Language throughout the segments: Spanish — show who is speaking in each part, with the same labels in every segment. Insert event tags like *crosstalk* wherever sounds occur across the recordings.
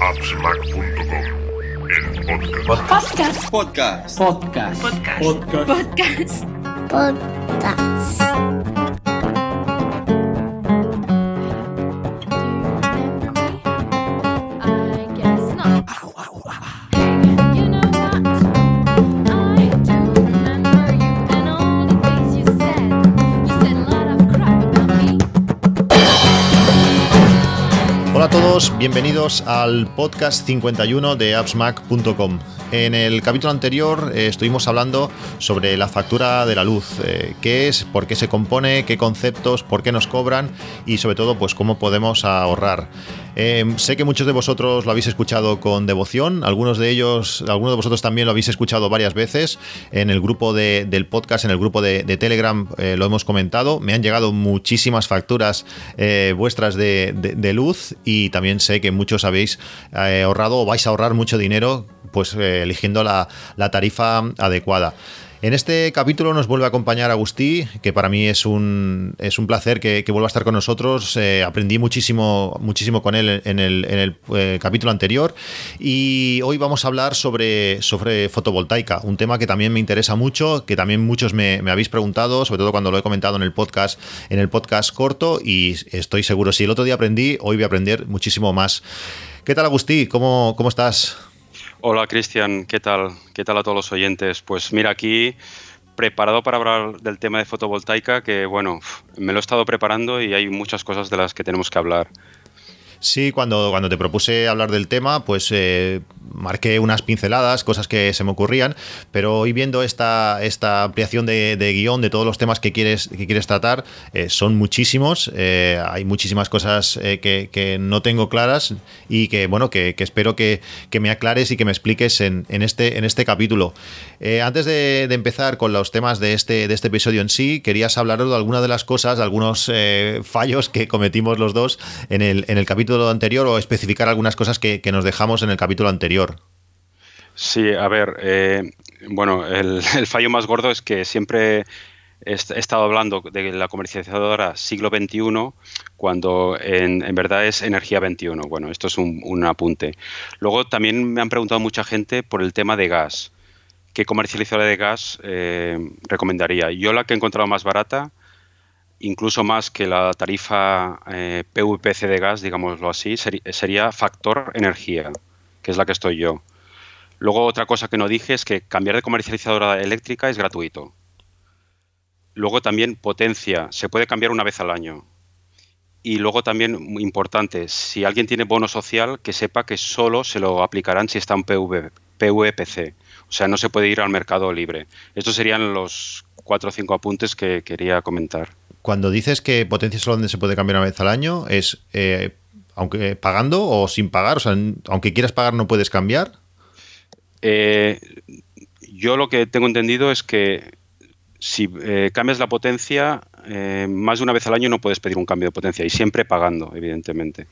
Speaker 1: appsmac.com, el podcast.
Speaker 2: Podcast.
Speaker 3: Podcast.
Speaker 4: Podcast.
Speaker 3: Podcast.
Speaker 5: Podcast.
Speaker 6: I
Speaker 7: bienvenidos al podcast 51 de appsmac.com. En el capítulo anterior eh, estuvimos hablando sobre la factura de la luz, eh, qué es, por qué se compone, qué conceptos, por qué nos cobran y sobre todo pues cómo podemos ahorrar. Eh, sé que muchos de vosotros lo habéis escuchado con devoción, algunos de ellos, algunos de vosotros también lo habéis escuchado varias veces en el grupo de- del podcast, en el grupo de, de Telegram eh, lo hemos comentado. Me han llegado muchísimas facturas eh, vuestras de, de- luz y también sé que muchos habéis eh, ahorrado o vais a ahorrar mucho dinero pues eligiendo la, la tarifa adecuada. En este capítulo nos vuelve a acompañar Agustí, que para mí es un, es un placer que, vuelva a estar con nosotros. Eh, aprendí muchísimo, muchísimo con él en el, en el, eh, capítulo anterior y hoy vamos a hablar sobre, sobre fotovoltaica, un tema que también me interesa mucho, que también muchos me, me habéis preguntado, sobre todo cuando lo he comentado en el podcast, en el podcast corto y estoy seguro, si el otro día aprendí, hoy voy a aprender muchísimo más. ¿Qué tal Agustí? ¿Cómo, cómo estás?
Speaker 8: Hola Cristian, ¿qué tal? ¿Qué tal a todos los oyentes? Pues mira, aquí preparado para hablar del tema de fotovoltaica, que bueno, me lo he estado preparando y hay muchas cosas de las que tenemos que hablar.
Speaker 7: Sí, cuando, cuando te propuse hablar del tema, pues eh, marqué unas pinceladas, cosas que se me ocurrían, pero hoy viendo esta, esta ampliación de, de guion de todos los temas que quieres, que quieres tratar, eh, son muchísimos, eh, hay muchísimas cosas eh, que, no tengo claras y que, bueno, que, espero que, me aclares y que me expliques en, este, en este capítulo. Antes de, empezar con los temas de este, de este episodio en sí, querías hablaros de algunas de las cosas, de algunos fallos que cometimos los dos en el, en el capítulo anterior o especificar algunas cosas que nos dejamos en el capítulo anterior.
Speaker 8: Sí, a ver, eh, bueno, *laughs* el, fallo más gordo es que siempre he est- he estado hablando de la comercializadora siglo XXI cuando en, verdad es energía 21. Bueno, esto es un, un apunte. Luego también me han preguntado mucha gente por el tema de gas. ¿Qué comercializadora de gas eh, recomendaría? Yo la que he encontrado más barata, incluso más que la tarifa eh, PVPC de gas, digámoslo así, sería Factor Energía, que es la que estoy yo. Luego otra cosa que no dije es que cambiar de comercializadora eléctrica es gratuito. Luego también potencia, se puede cambiar una vez al año. Y luego también, importante, si alguien tiene bono social, que sepa que solo se lo aplicarán si está en PV, PVPC. O sea, no se puede ir al mercado libre. Estos serían los cuatro o cinco apuntes que quería comentar.
Speaker 7: Cuando dices que potencia solo donde se puede cambiar una vez al año, ¿es eh, aunque pagando o sin pagar? O sea, aunque quieras pagar no puedes cambiar.
Speaker 8: Eh, yo lo que tengo entendido es que si eh, cambias la potencia, eh, más de una vez al año no puedes pedir un cambio de potencia y siempre pagando, evidentemente.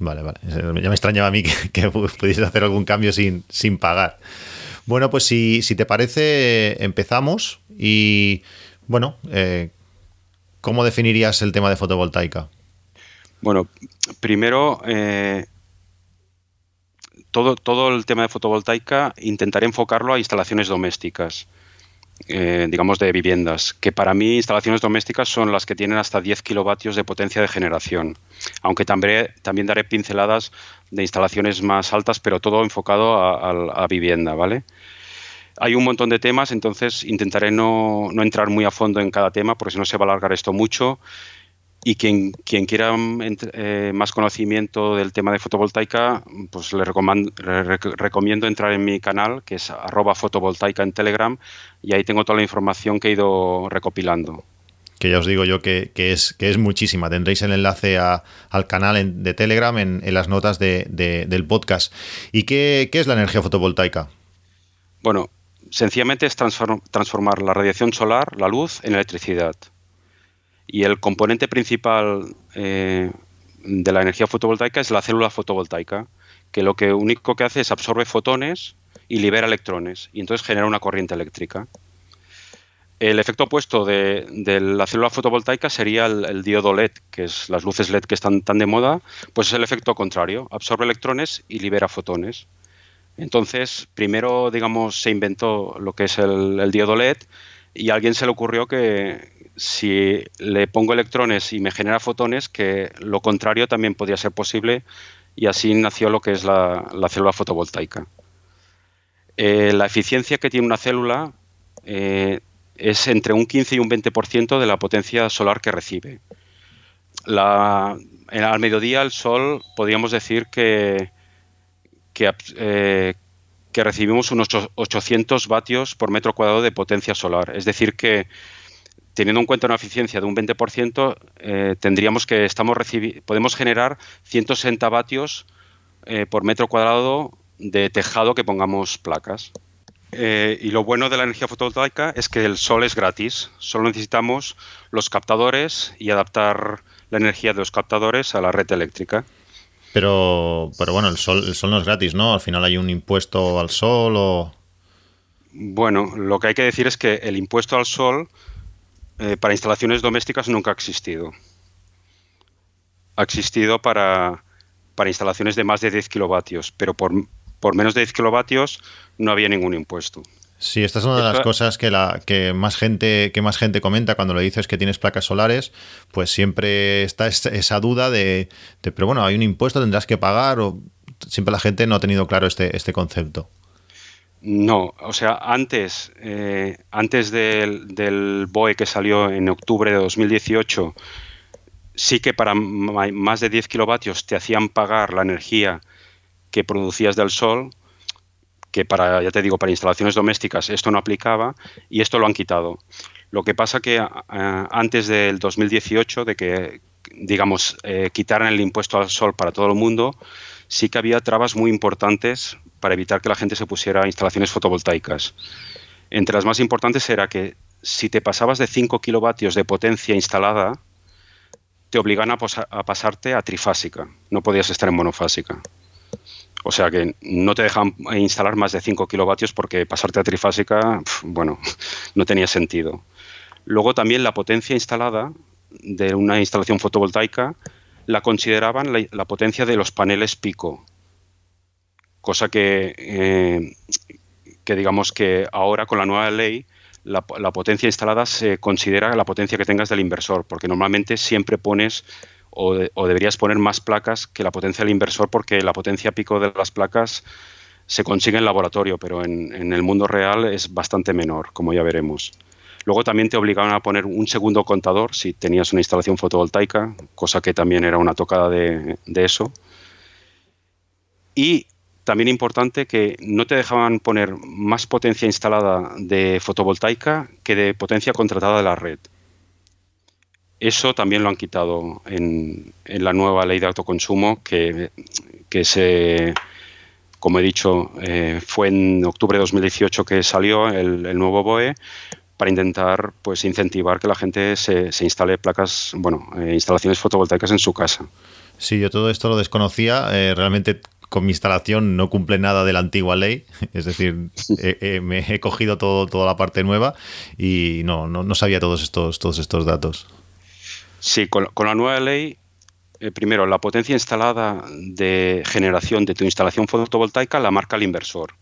Speaker 7: Vale, vale. Ya me extrañaba a mí *laughs* que, que pudieses hacer algún cambio sin, sin pagar. Bueno, pues si, si te parece, empezamos. Y bueno, ¿cómo definirías el tema de fotovoltaica?
Speaker 8: Bueno, primero, eh, todo, todo el tema de fotovoltaica intentaré enfocarlo a instalaciones domésticas, eh, digamos de viviendas, que para mí instalaciones domésticas son las que tienen hasta 10 kilovatios de potencia de generación, aunque también, también daré pinceladas de instalaciones más altas, pero todo enfocado a, vivienda, ¿vale? Hay un montón de temas, entonces intentaré no, no entrar muy a fondo en cada tema, porque si no se va a alargar esto mucho. Y quien, quien quiera mm, eh, más conocimiento del tema de fotovoltaica, pues le, recoman- le rec- recomiendo entrar en mi canal, que es arroba fotovoltaica en Telegram, y ahí tengo toda la información que he ido recopilando.
Speaker 7: Que ya os digo yo que, que es, que es muchísima. Tendréis el enlace a- al canal en- de Telegram en, en las notas de- de- del podcast. ¿Y qué, qué es la energía fotovoltaica?
Speaker 8: Bueno, sencillamente es transform- transformar la radiación solar, la luz, en electricidad. Y el componente principal eh, de la energía fotovoltaica es la célula fotovoltaica, que lo que único que hace es absorbe fotones y libera electrones, y entonces genera una corriente eléctrica. El efecto opuesto de, la célula fotovoltaica sería el, el diodo LED, que es las luces LED que están tan de moda, pues es el efecto contrario, absorbe electrones y libera fotones. Entonces, primero, digamos, se inventó lo que es el, el diodo LED y a alguien se le ocurrió que si le pongo electrones y me genera fotones, que lo contrario también podía ser posible y así nació lo que es la, la célula fotovoltaica. Eh, la eficiencia que tiene una célula eh, es entre un 15 y un 20% de la potencia solar que recibe. En- al mediodía el sol podríamos decir que, que, eh, recibimos unos ocho- 800 vatios por metro cuadrado de potencia solar. Es decir, que teniendo en cuenta una eficiencia de un 20%, eh, tendríamos que estamos podemos generar 160 vatios eh, por metro cuadrado de tejado que pongamos placas. Eh, y lo bueno de la energía fotovoltaica es que el sol es gratis. Solo necesitamos los captadores y adaptar la energía de los captadores a la red eléctrica.
Speaker 7: Pero, pero bueno, el sol, el sol no es gratis, ¿no? Al final hay un impuesto al sol o...
Speaker 8: Bueno, lo que hay que decir es que el impuesto al sol eh, para instalaciones domésticas nunca ha existido. Ha existido para, para instalaciones de más de 10 kilovatios, pero por, por menos de 10 kilovatios no había ningún impuesto.
Speaker 7: Sí, esta es una de las cosas que, la, que, más gente, que más gente comenta cuando le dices que tienes placas solares, pues siempre está es- esa duda de, de, pero bueno, hay un impuesto, tendrás que pagar, o siempre la gente no ha tenido claro este, este concepto.
Speaker 8: No, o sea, antes, eh, antes del, del BOE que salió en octubre de 2018, sí que para más de 10 kilovatios te hacían pagar la energía que producías del sol, que para, ya te digo, para instalaciones domésticas esto no aplicaba y esto lo han quitado. Lo que pasa que antes del 2018, de que, digamos, eh, quitaran el impuesto al sol para todo el mundo, sí que había trabas muy importantes para evitar que la gente se pusiera a instalaciones fotovoltaicas. Entre las más importantes era que si te pasabas de 5 kilovatios de potencia instalada, te obligan a, pasarte a trifásica. No podías estar en monofásica. O sea que no te dejan instalar más de 5 kilovatios porque pasarte a trifásica, bueno, *laughs* no tenía sentido. Luego también la potencia instalada de una instalación fotovoltaica la consideraban la potencia de los paneles pico. Cosa que, eh, que digamos que ahora con la nueva ley la, potencia instalada se considera la potencia que tengas del inversor, porque normalmente siempre pones o, de- o deberías poner más placas que la potencia del inversor, porque la potencia pico de las placas se consigue en laboratorio, pero en, el mundo real es bastante menor, como ya veremos. Luego también te obligaban a poner un segundo contador si tenías una instalación fotovoltaica, cosa que también era una tocada de eso. Y también importante que no te dejaban poner más potencia instalada de fotovoltaica que de potencia contratada de la red. Eso también lo han quitado en, la nueva ley de autoconsumo que, que se, como he dicho, eh, fue en octubre de 2018 que salió el, el nuevo BOE para intentar pues incentivar que la gente se, se instale placas, bueno, eh, instalaciones fotovoltaicas en su casa.
Speaker 7: Sí, yo todo esto lo desconocía. eh, realmente con mi instalación no cumple nada de la antigua ley. *laughs* Es decir, eh, eh, me he cogido todo, toda la parte nueva y no, no, no sabía todos estos, todos estos datos.
Speaker 8: Sí, con, con la nueva ley, eh, primero, la potencia instalada de generación de tu instalación fotovoltaica la marca el inversor.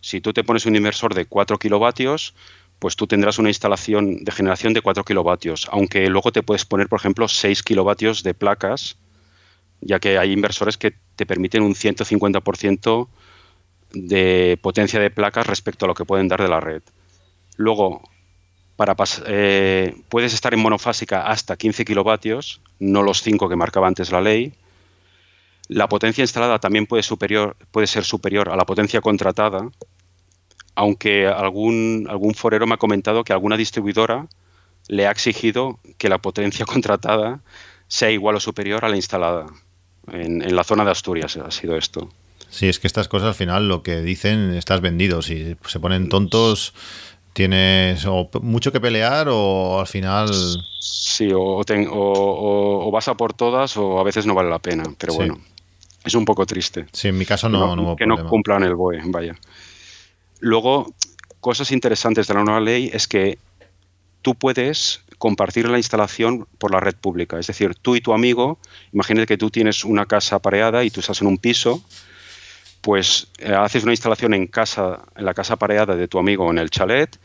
Speaker 8: Si tú te pones un inversor de 4 kilovatios, pues tú tendrás una instalación de generación de 4 kilovatios, aunque luego te puedes poner, por ejemplo, 6 kilovatios de placas, ya que hay inversores que te permiten un 150% de potencia de placas respecto a lo que pueden dar de la red. Luego, para eh, puedes estar en monofásica hasta 15 kilovatios, no los 5 que marcaba antes la ley. La potencia instalada también puede, ser superior a la potencia contratada, aunque algún forero me ha comentado que alguna distribuidora le ha exigido que la potencia *laughs* contratada sea igual o superior a la instalada. En, en la zona de Asturias ha sido esto.
Speaker 7: Sí, es que estas cosas al final lo que dicen, estás vendido. Si se ponen tontos, tienes o mucho que pelear o al final...
Speaker 8: Sí, o, ten- o- o- o vas a por todas o a veces no vale la pena, pero
Speaker 7: Sí.
Speaker 8: bueno, es un poco triste.
Speaker 7: Sí, en mi caso
Speaker 8: que
Speaker 7: no,
Speaker 8: no,
Speaker 7: no hubo
Speaker 8: que no cumplan el BOE, vaya. Luego, cosas interesantes de la nueva ley es que tú puedes compartir la instalación por la red pública. Es decir, tú y tu amigo, imagínate que tú tienes una casa pareada y tú estás en un piso, pues eh, haces una instalación en casa, en la casa pareada de tu amigo en el chalet,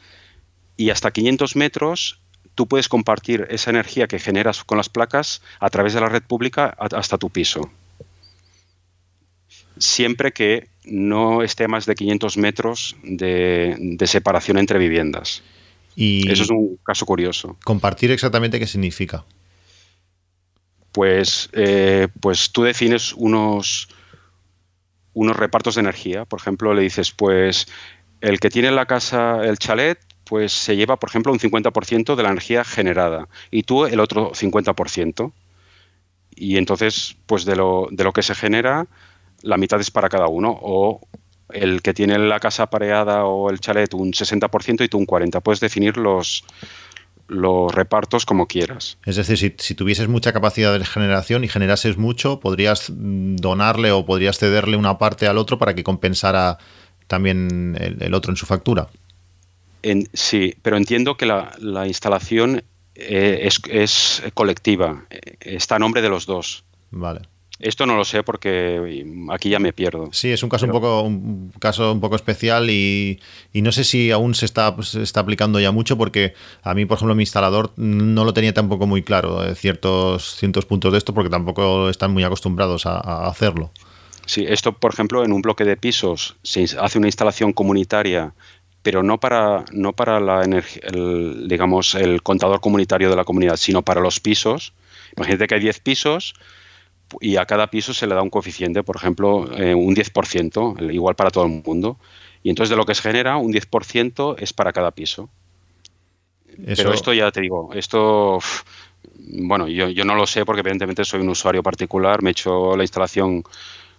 Speaker 8: y hasta 500 metros tú puedes compartir esa energía que generas con las placas a través de la red pública hasta tu piso. Siempre que no esté a más de 500 metros de separación entre viviendas.
Speaker 7: Y
Speaker 8: Eso es un caso curioso.
Speaker 7: compartir exactamente qué significa.
Speaker 8: Pues, eh, pues tú defines unos, unos repartos de energía. Por ejemplo, le dices, pues el que tiene la casa, el chalet, pues se lleva, por ejemplo, un 50% de la energía generada y tú el otro 50%. Y entonces, pues de lo, de lo que se genera, la mitad es para cada uno. O el que tiene la casa pareada o el chalet un 60% y tú un 40%. Puedes definir los, los repartos como quieras.
Speaker 7: Es decir, si, si tuvieses mucha capacidad de generación y generases mucho, podrías donarle o podrías cederle una parte al otro para que compensara también el, el otro en su factura.
Speaker 8: En- sí, pero entiendo que la, la instalación eh, es, es colectiva, eh, está a nombre de los dos.
Speaker 7: Vale.
Speaker 8: Esto no lo sé porque aquí ya me pierdo.
Speaker 7: Sí, es un caso
Speaker 8: Pero-
Speaker 7: un poco un caso un poco especial y, y no sé si aún se está, se está aplicando ya mucho porque a mí, por ejemplo, mi instalador no lo tenía tampoco muy claro eh, ciertos, ciertos puntos de esto porque tampoco están muy acostumbrados a, a hacerlo.
Speaker 8: Sí, esto, por ejemplo, en un bloque de pisos se hace una instalación comunitaria, pero no para, no para la el, digamos, el contador comunitario de la comunidad, sino para los pisos. Imagínate que hay 10 pisos y a cada piso se le da un coeficiente, por ejemplo, eh, un 10%, el- igual para todo el mundo. Y entonces de lo que se genera, un 10% es para cada piso.
Speaker 7: Eso,
Speaker 8: Pero esto ya te digo, esto, uf, bueno, yo, yo no lo sé porque evidentemente soy un usuario particular, me he hecho la instalación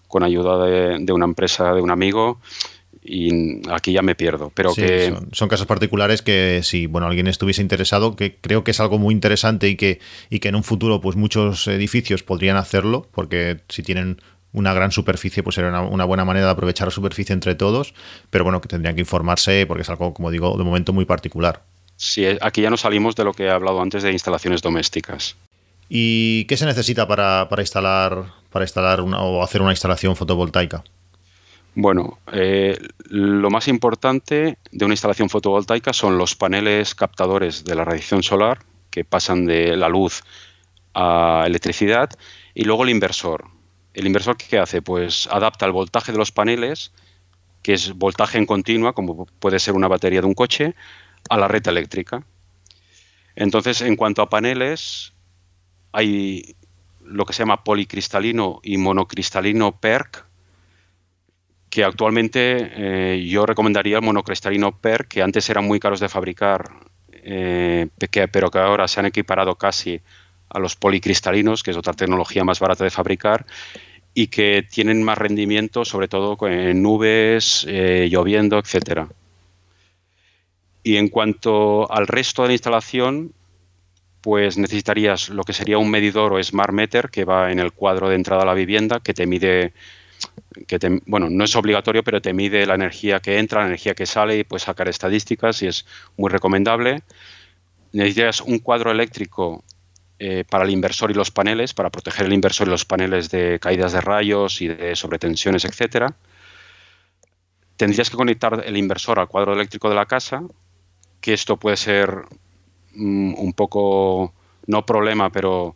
Speaker 8: con ayuda de, de una empresa, de un amigo, y aquí ya me pierdo. Pero
Speaker 7: sí,
Speaker 8: que
Speaker 7: son, son casos particulares que si bueno alguien estuviese interesado, que creo que es algo muy interesante y que, y que en un futuro pues muchos edificios podrían hacerlo, porque si tienen una gran superficie, pues sería una, una buena manera de aprovechar la superficie entre todos, pero bueno, que tendrían que informarse porque es algo, como digo, de momento muy particular.
Speaker 8: sí, aquí ya no salimos de lo que he hablado antes de instalaciones domésticas.
Speaker 7: ¿Y qué se necesita para, para instalar, para instalar una, o hacer una instalación fotovoltaica?
Speaker 8: Bueno, eh, lo más importante de una instalación fotovoltaica son los paneles captadores de la radiación solar que pasan de la luz a electricidad y luego el inversor. ¿El inversor qué hace? Pues adapta el voltaje de los paneles, que es voltaje en continua, como puede ser una batería de un coche, a la red eléctrica. Entonces, en cuanto a paneles, hay lo que se llama policristalino y monocristalino PERC, que actualmente eh, yo recomendaría el monocristalino PER, que antes eran muy caros de fabricar, eh, pero que ahora se han equiparado casi a los policristalinos, que es otra tecnología más barata de fabricar, y que tienen más rendimiento, sobre todo en nubes, eh, lloviendo, etcétera. Y en cuanto al resto de la instalación, pues necesitarías lo que sería un medidor o smart meter que va en el cuadro de entrada a la vivienda, que te mide bueno, no es obligatorio, pero te mide la energía que entra, la energía que sale y puedes sacar estadísticas y es muy recomendable. Necesitas un cuadro eléctrico eh, para el inversor y los paneles, para proteger el inversor y los paneles de caídas de rayos y de sobretensiones, etcétera. Tendrías que conectar el inversor al cuadro eléctrico de la casa, que esto puede ser mm, un poco, no problema, pero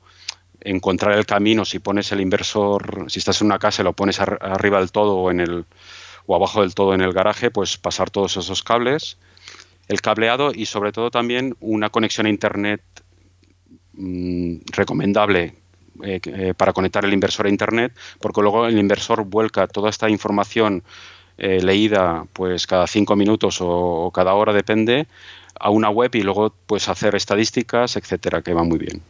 Speaker 8: encontrar el camino si pones el inversor, si estás en una casa y lo pones ar- arriba del todo o en el o abajo del todo en el garaje, pues pasar todos esos cables, el cableado y sobre todo también una conexión a internet mm, recomendable eh, eh, para conectar el inversor a internet, porque luego el inversor vuelca toda esta información eh, leída pues cada cinco minutos o, o cada hora depende a una web y luego pues hacer estadísticas, etcétera, que va muy bien.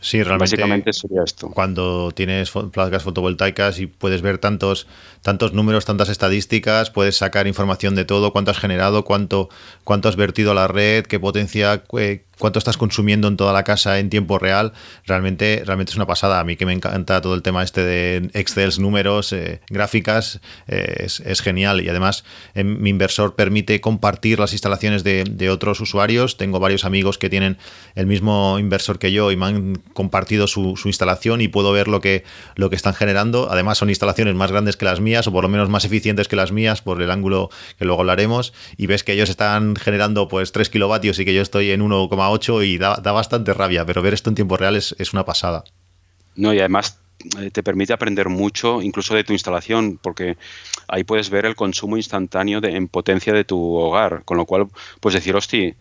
Speaker 7: Sí, realmente.
Speaker 8: Básicamente sería esto.
Speaker 7: Cuando tienes placas fotovoltaicas y puedes ver tantos, tantos números, tantas estadísticas, puedes sacar información de todo, cuánto has generado, cuánto, cuánto has vertido a la red, qué potencia, eh, cuánto estás consumiendo en toda la casa en tiempo real, realmente, realmente es una pasada. A mí que me encanta todo el tema este de Excel, números, eh, gráficas, eh, es, genial. Y además, mi inversor permite compartir las instalaciones de, otros usuarios. Tengo varios amigos que tienen el mismo inversor que yo y me han compartido su, su instalación y puedo ver lo que, lo que están generando. Además, son instalaciones más grandes que las mías o por lo menos más eficientes que las mías por el ángulo que luego hablaremos. Y ves que ellos están generando pues 3 kilovatios y que yo estoy en 1,8 y da, bastante rabia, pero ver esto en tiempo real es, es una pasada.
Speaker 8: No, y además eh, te permite aprender mucho incluso de tu instalación, porque ahí puedes ver el consumo instantáneo de, en potencia de tu hogar, con lo cual puedes decir, hostia,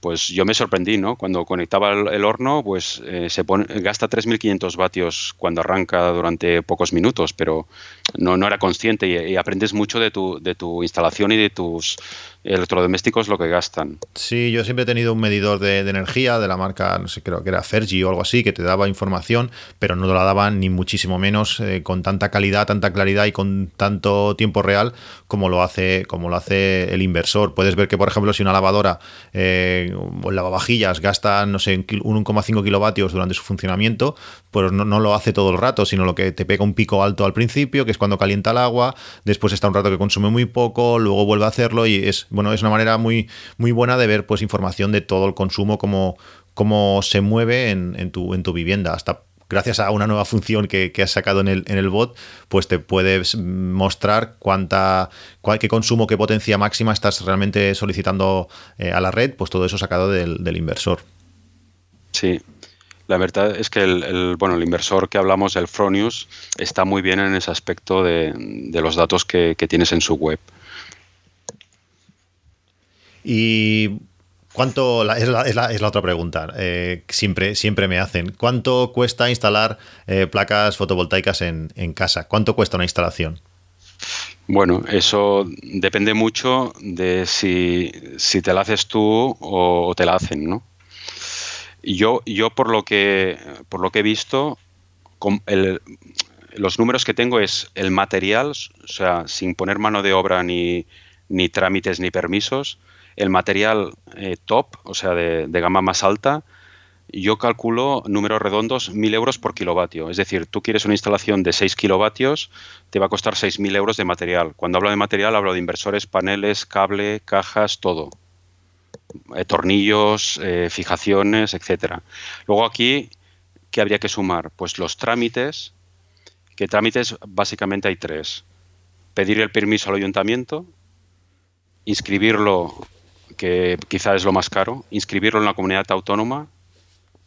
Speaker 8: pues yo me sorprendí, ¿no? Cuando conectaba el, horno, pues eh, se pone, gasta 3.500 vatios cuando arranca durante pocos minutos, pero no, no era consciente y, y, aprendes mucho de tu, de tu instalación y de tus electrodomésticos lo que gastan.
Speaker 7: Sí, yo siempre he tenido un medidor de, energía de la marca, no sé, creo que era Fergie o algo así, que te daba información, pero no la daban ni muchísimo menos eh, con tanta calidad, tanta claridad y con tanto tiempo real como lo hace, como lo hace el inversor. Puedes ver que, por ejemplo, si una lavadora eh, o lavavajillas gasta, no sé, 1,5 kilovatios durante su funcionamiento, pues no, no lo hace todo el rato, sino lo que te pega un pico alto al principio, que es cuando calienta el agua, después está un rato que consume muy poco, luego vuelve a hacerlo y es bueno, es una manera muy, muy buena de ver pues información de todo el consumo, cómo, cómo se mueve en, tu, en tu vivienda. Hasta gracias a una nueva función que, has sacado en el, en el bot, pues te puedes mostrar cuánta, cuál, qué consumo, qué potencia máxima estás realmente solicitando eh, a la red, pues todo eso sacado del, inversor.
Speaker 8: Sí, la verdad es que el, bueno, el inversor que hablamos, el Fronius, está muy bien en ese aspecto de, los datos que, tienes en su web.
Speaker 7: Y ¿Cuánto? es, la, es, la, otra pregunta. Eh, siempre, siempre me hacen. ¿Cuánto cuesta instalar eh, placas fotovoltaicas en, casa? ¿Cuánto cuesta una instalación?
Speaker 8: Bueno, eso depende mucho de si, te la haces tú o, te la hacen, ¿no? Yo, yo por lo que por lo que he visto, los números que tengo es el material, o sea, sin poner mano de obra ni, ni trámites ni permisos, el material eh, top, o sea, de, gama más alta, yo calculo números redondos 1.000 euros por kilovatio. Es decir, tú quieres una instalación de 6 kilovatios, te va a costar 6.000 euros de material. Cuando hablo de material, hablo de inversores, paneles, cable, cajas, todo. Eh, tornillos, eh, fijaciones, etcétera. Luego aquí, ¿qué habría que sumar? Pues los trámites, que trámites básicamente hay tres. Pedir el permiso al ayuntamiento, inscribirlo que quizá es lo más caro, inscribirlo en la comunidad autónoma,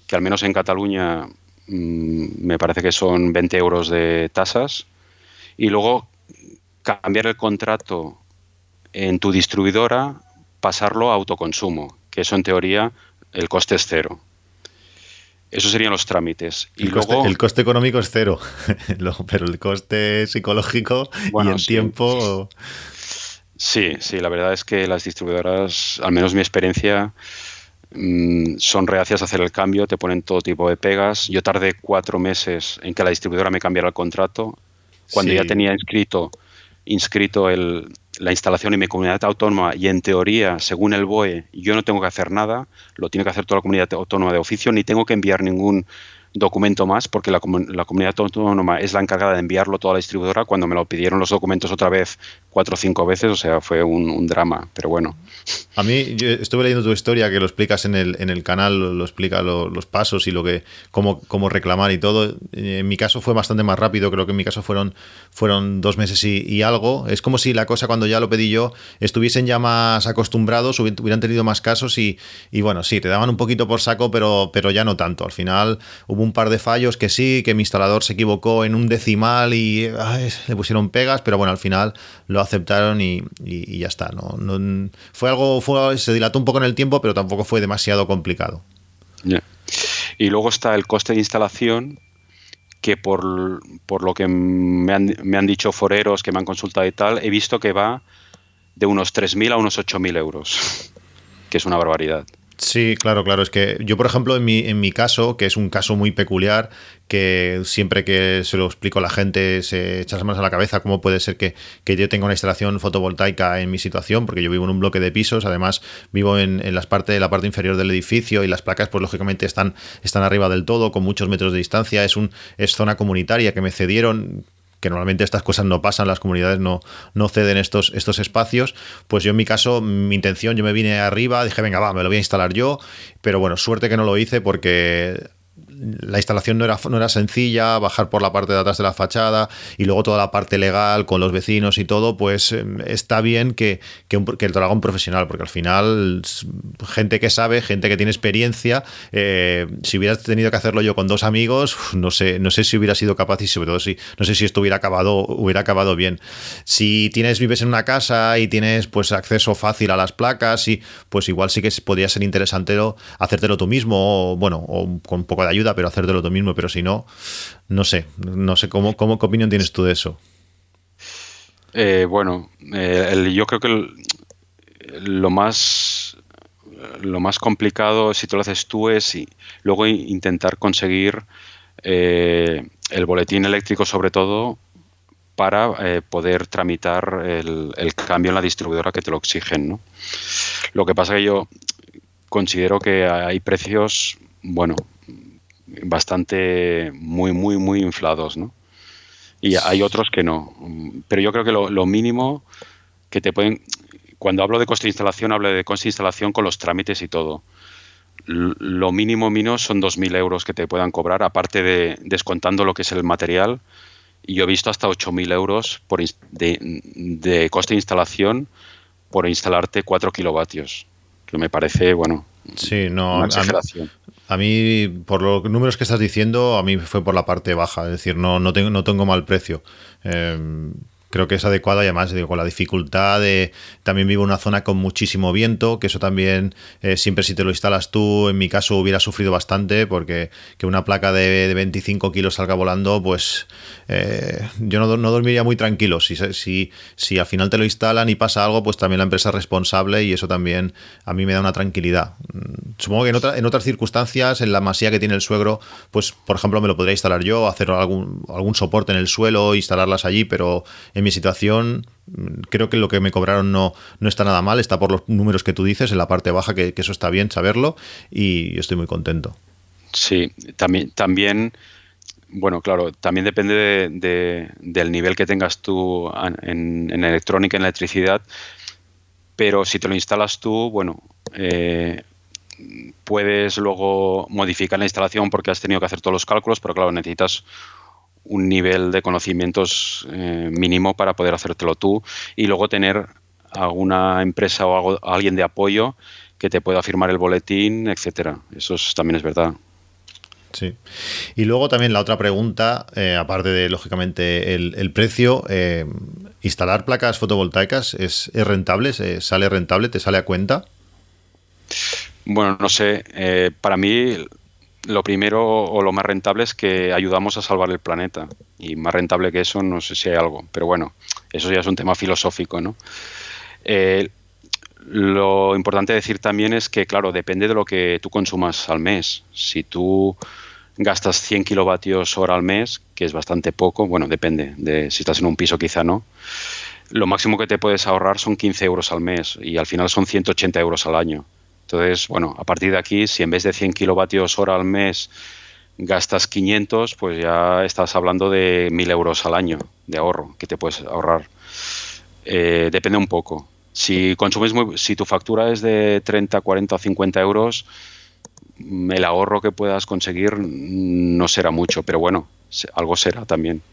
Speaker 8: que al menos en Cataluña mm, me parece que son 20 euros de tasas, y luego cambiar el contrato en tu distribuidora, pasarlo a autoconsumo, que eso en teoría el coste es cero. Esos serían los trámites.
Speaker 7: Y el, coste, el coste económico es cero, *laughs* pero el coste psicológico y el tiempo...
Speaker 8: Sí, sí, la verdad es que las distribuidoras, al menos mi experiencia, mm, son reacias a hacer el cambio, te ponen todo tipo de pegas. Yo tardé cuatro meses en que la distribuidora me cambiara el contrato. Cuando ya tenía inscrito, inscrito el, la instalación en mi comunidad autónoma y en teoría, según el BOE, yo no tengo que hacer nada, lo tiene que hacer toda la comunidad autónoma de oficio, ni tengo que enviar ningún documento más porque la, la, comunidad autónoma es la encargada de enviarlo toda la distribuidora cuando me lo pidieron los documentos otra vez cuatro o cinco veces, o sea, fue un, drama, pero bueno.
Speaker 7: A mí, yo estuve leyendo tu historia que lo explicas en el, en el canal, lo, explica los pasos y lo que, cómo, cómo reclamar y todo. En mi caso fue bastante más rápido, creo que en mi caso fueron, fueron dos meses y, algo. Es como si la cosa cuando ya lo pedí yo estuviesen ya más acostumbrados, hubieran tenido más casos y, y bueno, sí, te daban un poquito por saco, pero, pero ya no tanto. Al final hubo un par de fallos que sí, que mi instalador se equivocó en un decimal y le pusieron pegas, pero bueno, al final lo aceptaron y, ya está. ¿no? fue algo, fue, se dilató un poco en el tiempo, pero tampoco fue demasiado complicado.
Speaker 8: Y luego está el coste de instalación, que por, lo que me han, me han, dicho foreros que me han consultado y tal, he visto que va de unos 3.000 a unos 8.000 euros, que es una barbaridad.
Speaker 7: Sí, claro, claro. Es que yo, por ejemplo, en mi, en mi caso, que es un caso muy peculiar, que siempre que se lo explico a la gente se echa las manos a la cabeza cómo puede ser que, que yo tenga una instalación fotovoltaica en mi situación, porque yo vivo en un bloque de pisos, además vivo en, en las parte, la parte inferior del edificio y las placas, pues lógicamente están, están arriba del todo, con muchos metros de distancia. Es, un, es zona comunitaria que me cedieron que normalmente estas cosas no pasan, las comunidades no, no ceden estos, estos espacios, pues yo en mi caso, mi intención, yo me vine arriba, dije, venga, va, me lo voy a instalar yo, pero bueno, suerte que no lo hice porque la instalación no era, no era sencilla, bajar por la parte de atrás de la fachada y luego toda la parte legal con los vecinos y todo, pues eh, está bien que, que, un, que, haga un profesional, porque al final gente que sabe, gente que tiene experiencia, eh, si hubieras tenido que hacerlo yo con dos amigos, no sé, no sé si hubiera sido capaz y sobre todo si, no sé si esto hubiera acabado, hubiera acabado bien. Si tienes, vives en una casa y tienes pues acceso fácil a las placas, y, pues igual sí que podría ser interesante hacértelo tú mismo, o bueno, o con un poco de ayuda, pero hacértelo tú mismo, pero si no, no sé, no sé cómo, cómo opinión tienes tú de eso.
Speaker 8: Eh, bueno, eh, yo creo que lo más lo más complicado si te lo haces tú es y luego intentar conseguir eh, el boletín eléctrico sobre todo para poder tramitar el, el, cambio en la distribuidora que te lo exigen. ¿no? Lo que pasa que yo considero que hay precios, bueno, bastante muy, muy, muy inflados, ¿no? Y hay otros que no. Pero yo creo que lo, lo, mínimo que te pueden... Cuando hablo de coste de instalación, hablo de coste de instalación con los trámites y todo. Lo mínimo mínimo son 2.000 euros que te puedan cobrar, aparte de descontando lo que es el material. Y yo he visto hasta 8.000 euros por de, de coste de instalación por instalarte 4 kilovatios. Que me parece, bueno,
Speaker 7: Sí, no, una exageración. A mí, a mí, por los números que estás diciendo, a mí fue por la parte baja, es decir, no, no, tengo, no tengo mal precio. Eh, creo que es adecuada y además digo, con la dificultad de también vivo en una zona con muchísimo viento, que eso también eh, siempre si te lo instalas tú, en mi caso hubiera sufrido bastante porque que una placa de, de 25 kilos salga volando, pues eh, yo no, no, dormiría muy tranquilo. Si, si, si al final te lo instalan y pasa algo, pues también la empresa es responsable y eso también a mí me da una tranquilidad. Supongo que en, otra, en otras circunstancias, en la masía que tiene el suegro, pues por ejemplo me lo podría instalar yo, hacer algún, algún soporte en el suelo, instalarlas allí, pero en mi situación creo que lo que me cobraron no, no está nada mal, está por los números que tú dices en la parte baja, que, eso está bien saberlo y estoy muy contento.
Speaker 8: Sí, también, también bueno, claro, también depende de, de, del nivel que tengas tú en, en, electrónica, en electricidad, pero si te lo instalas tú, bueno, eh, puedes luego modificar la instalación porque has tenido que hacer todos los cálculos, pero claro, necesitas un nivel de conocimientos eh, mínimo para poder hacértelo tú y luego tener alguna empresa o algo, alguien de apoyo que te pueda firmar el boletín, etcétera. Eso es, también es verdad.
Speaker 7: Sí. Y luego también la otra pregunta, eh, aparte de lógicamente el, el precio, eh, ¿instalar placas fotovoltaicas es, es rentable? ¿Sale rentable? ¿Te sale a cuenta?
Speaker 8: Bueno, no sé. Para mí lo primero o lo más rentable es que ayudamos a salvar el planeta. Y más rentable que eso, no sé si hay algo. Pero bueno, eso ya es un tema filosófico, ¿no? Eh, lo importante decir también es que, claro, depende de lo que tú consumas al mes. Si tú gastas 100 kilovatios hora al mes, que es bastante poco, bueno, depende de si estás en un piso quizá no, lo máximo que te puedes ahorrar son 15 euros al mes y al final son 180 euros al año. Entonces, bueno, a partir de aquí, si en vez de 100 kilovatios hora al mes gastas 500, pues ya estás hablando de 1000 euros al año de ahorro que te puedes ahorrar. Eh, depende un poco. Si consumes si tu factura es de 30, 40 o 50 euros, el ahorro que puedas conseguir no será mucho, pero bueno, algo será también.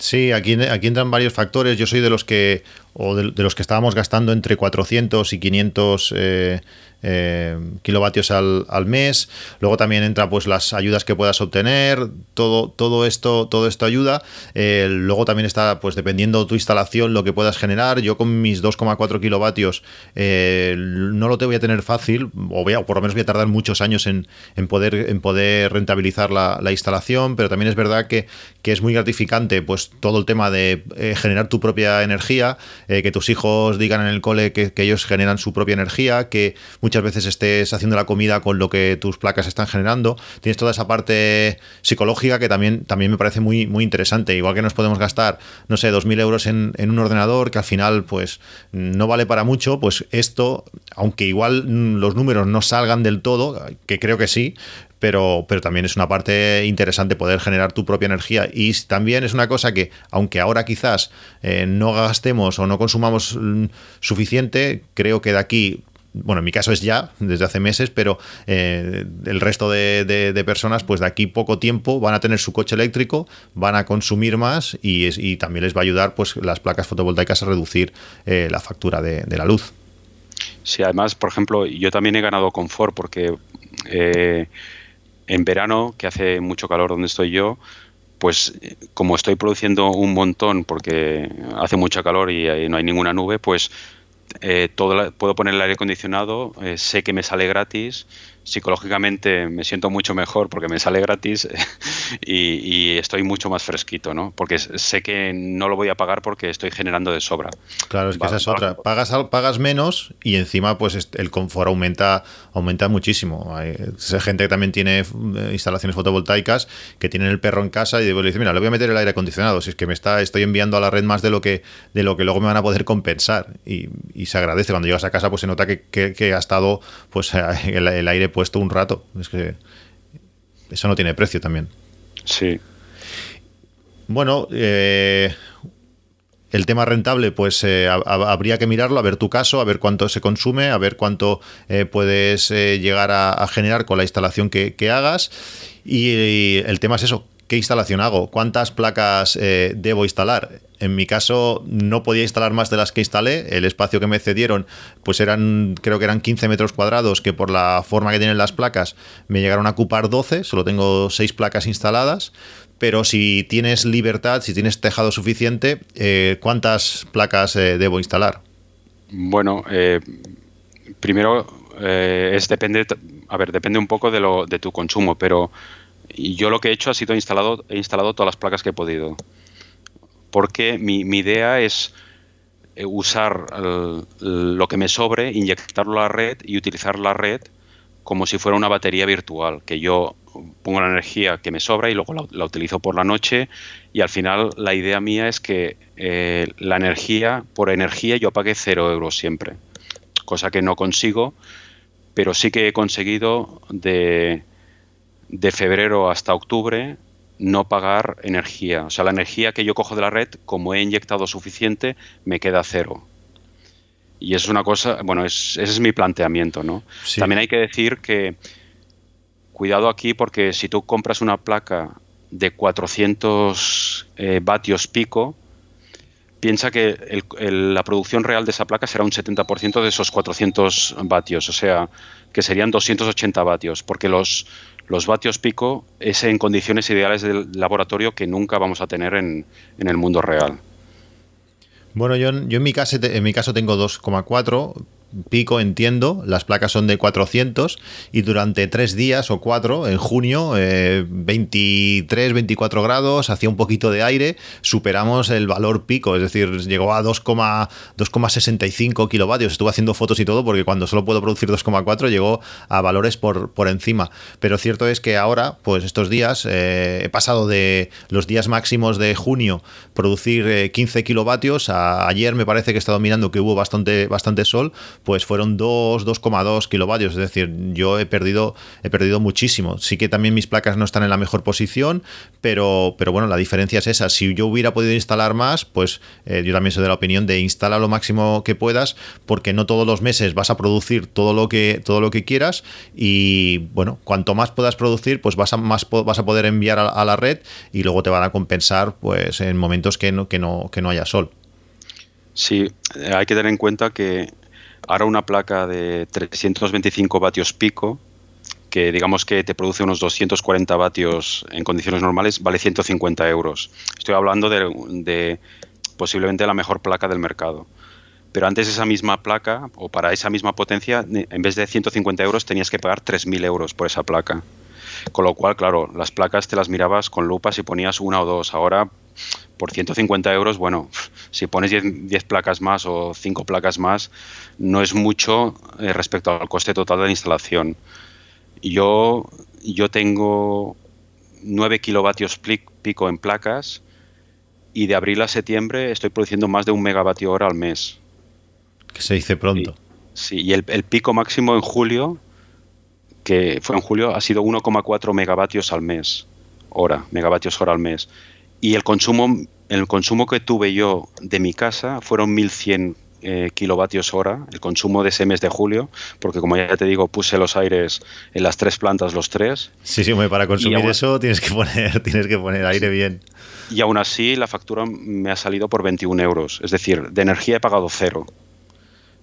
Speaker 7: Sí, aquí, aquí entran varios factores. Yo soy de los que, o de, los que estábamos gastando entre 400 y 500 eh, eh, kilovatios al, al, mes. Luego también entra pues las ayudas que puedas obtener. Todo, todo esto, todo esto ayuda. Eh, luego también está, pues dependiendo de tu instalación, lo que puedas generar. Yo con mis 2,4 kilovatios no lo te voy a tener fácil, o, por lo menos voy a tardar muchos años en, en poder, en poder rentabilizar la, la, instalación. Pero también es verdad que, que, es muy gratificante, pues todo el tema de generar tu propia energía. Eh, que tus hijos digan en el cole que, ellos generan su propia energía, que muchas veces estés haciendo la comida con lo que tus placas están generando. Tienes toda esa parte psicológica que también, también me parece muy, muy interesante. Igual que nos podemos gastar, no sé, 2.000 euros en, en un ordenador que al final pues no vale para mucho, pues esto, aunque igual mm, los números no salgan del todo, que creo que sí, pero, pero también es una parte interesante poder generar tu propia energía. Y también es una cosa que, aunque ahora quizás eh, no gastemos o no consumamos mm, suficiente, creo que de aquí bueno, en mi caso es ya, desde hace meses, pero eh, el resto de, personas, pues de aquí poco tiempo van a tener su coche eléctrico, van a consumir más y, es- y también les va a ayudar pues las placas fotovoltaicas a reducir eh, la factura de, de la luz.
Speaker 8: Sí, además, por ejemplo, yo también he ganado confort porque eh, en verano, que hace mucho calor donde estoy yo, pues eh, como estoy produciendo un montón porque hace mucho calor y ahí no hay ninguna nube, pues eh, todo la- puedo poner el aire acondicionado, eh, sé que me sale gratis, psicológicamente me siento mucho mejor porque me sale gratis *laughs* y, y estoy mucho más fresquito, ¿no? Porque sé que no lo voy a pagar porque estoy generando de sobra.
Speaker 7: Claro, es que
Speaker 8: Va-
Speaker 7: esa es
Speaker 8: va-
Speaker 7: otra. Pagas, pagas menos y encima pues el confort aumenta, aumenta muchísimo. Hay gente que también tiene eh, instalaciones fotovoltaicas que tienen el perro en casa y le dice, mira, le voy a meter el aire acondicionado. Si es que me está, estoy enviando a la red más de lo que, de lo que luego me van a poder compensar. Y, y se agradece. Cuando llegas a casa, pues se nota que, que- que ha estado pues *laughs* el, el aire puesto un rato. Es que eso no tiene precio también.
Speaker 8: Sí.
Speaker 7: Bueno, eh, el tema rentable, pues eh, ha- ha- habría que mirarlo, a ver tu caso, a ver cuánto se consume, a ver cuánto eh, puedes llegar a, a generar con la instalación que, que hagas. Y, y el tema es eso, ¿qué instalación hago? ¿Cuántas placas eh, debo instalar? En mi caso no podía instalar más de las que instalé. El espacio que me cedieron, pues eran, creo que eran 15 metros cuadrados, que por la forma que tienen las placas me llegaron a ocupar 12. Solo tengo 6 placas instaladas. Pero si tienes libertad, si tienes tejado suficiente, eh, ¿cuántas placas eh, debo instalar?
Speaker 8: Bueno, primero es depende, a ver, depende un poco de lo de tu consumo, pero yo lo que he hecho ha sido instalado, he instalado todas las placas que he podido, porque mi, mi idea es eh, usar el- lo que me sobre, inyectarlo a la red y utilizar la red como si fuera una batería virtual, que yo pongo la energía que me sobra y luego la, la utilizo por la noche. Y al final la idea mía es que eh, la energía, por energía yo pague cero euros siempre, cosa que no consigo, pero sí que he conseguido de, de febrero hasta octubre no pagar energía. O sea, la energía que yo cojo de la red, como he inyectado suficiente, me queda cero. Y es una cosa, bueno, es, ese es mi planteamiento, ¿no?
Speaker 7: Sí.
Speaker 8: También hay que decir que cuidado aquí porque si tú compras una placa de 400 eh, vatios pico, piensa que el- el- la producción real de esa placa será un 70% de esos 400 vatios, o sea, que serían 280 vatios, porque los, los vatios pico es en condiciones ideales del laboratorio que nunca vamos a tener en, en el mundo real.
Speaker 7: Bueno, yo, yo en, mi caso, en mi caso tengo 2,4 pico, entiendo. Las placas son de 400 y durante tres días o cuatro, en junio, eh, 23, 24 grados, hacía un poquito de aire, superamos el valor pico, es decir, llegó a 2,- 2,65 kilovatios. Estuve haciendo fotos y todo porque cuando solo puedo producir 2,4 llegó a valores por, por encima. Pero cierto es que ahora, pues estos días, eh, he pasado de los días máximos de junio producir eh, 15 kilovatios a ayer me parece que he estado mirando que hubo bastante, bastante sol, pues fueron 2, 2,2 kilovatios. Es decir, yo he perdido, he perdido muchísimo. Sí que también mis placas no están en la mejor posición, pero, pero bueno, la diferencia es esa. Si yo hubiera podido instalar más, pues eh, yo también soy de la opinión de instalar lo máximo que puedas, porque no todos los meses vas a producir todo lo que, todo lo que quieras y bueno, cuanto más puedas producir, pues vas a, más vas a poder enviar a, a la red y luego te van a compensar pues en momentos que no, que no, que no haya sol.
Speaker 8: Sí, hay que tener en cuenta que ahora una placa de 325 vatios pico, que digamos que te produce unos 240 vatios en condiciones normales, vale 150 euros. Estoy hablando de, posiblemente la mejor placa del mercado. Pero antes esa misma placa, o para esa misma potencia, en vez de 150 euros tenías que pagar 3.000 euros por esa placa. Con lo cual, claro, las placas te las mirabas con lupas y ponías una o dos. Ahora por 150 euros, bueno, si pones 10, 10 placas más o 5 placas más, no es mucho eh, respecto al coste total de la instalación. Yo, yo tengo 9 kilovatios pico en placas y de abril a septiembre estoy produciendo más de un megavatio hora al mes.
Speaker 7: Que se dice pronto.
Speaker 8: Sí, y el, el pico máximo en julio, que fue en julio, ha sido 1,4 megavatios al mes, hora, megavatios hora al mes. Y el consumo, el consumo que tuve yo de mi casa fueron 1100 eh, kilovatios hora, el consumo de ese mes de julio, porque como ya te digo, puse los aires en las tres plantas, los tres,
Speaker 7: Sí, sí, hombre, para consumir
Speaker 8: aún-
Speaker 7: eso tienes que poner, *laughs* tienes que poner aire bien.
Speaker 8: y aún así la factura me ha salido por 21 euros. Es decir, de energía he pagado cero.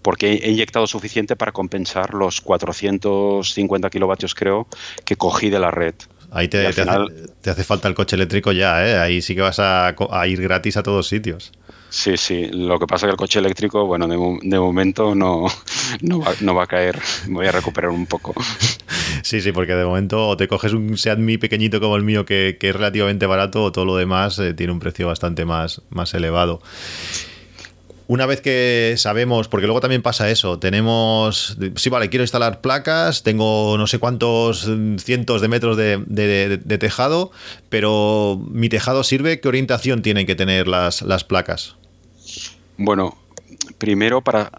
Speaker 8: Porque he inyectado suficiente para compensar los 450 kilovatios, creo, que cogí de la red.
Speaker 7: Ahí te, te
Speaker 8: final-
Speaker 7: hace, te hace falta el coche eléctrico ya, ¿eh? Ahí sí que vas a, ir gratis a todos sitios.
Speaker 8: Sí, sí. Lo que pasa es que el coche eléctrico, bueno, de, mo- de momento no, no, va, no va a caer. Voy a recuperar un poco. *laughs*
Speaker 7: Sí, sí, porque de momento o te coges un Seat Mi pequeñito como el mío que, que es relativamente barato o todo lo demás eh, tiene un precio bastante más, más elevado. Una vez que sabemos, porque luego también pasa eso, tenemos, sí, vale, quiero instalar placas, tengo no sé cuántos mm, cientos de metros de, de- de- de tejado, pero mi tejado sirve, ¿qué orientación tienen que tener las, las placas?
Speaker 8: Bueno, primero para,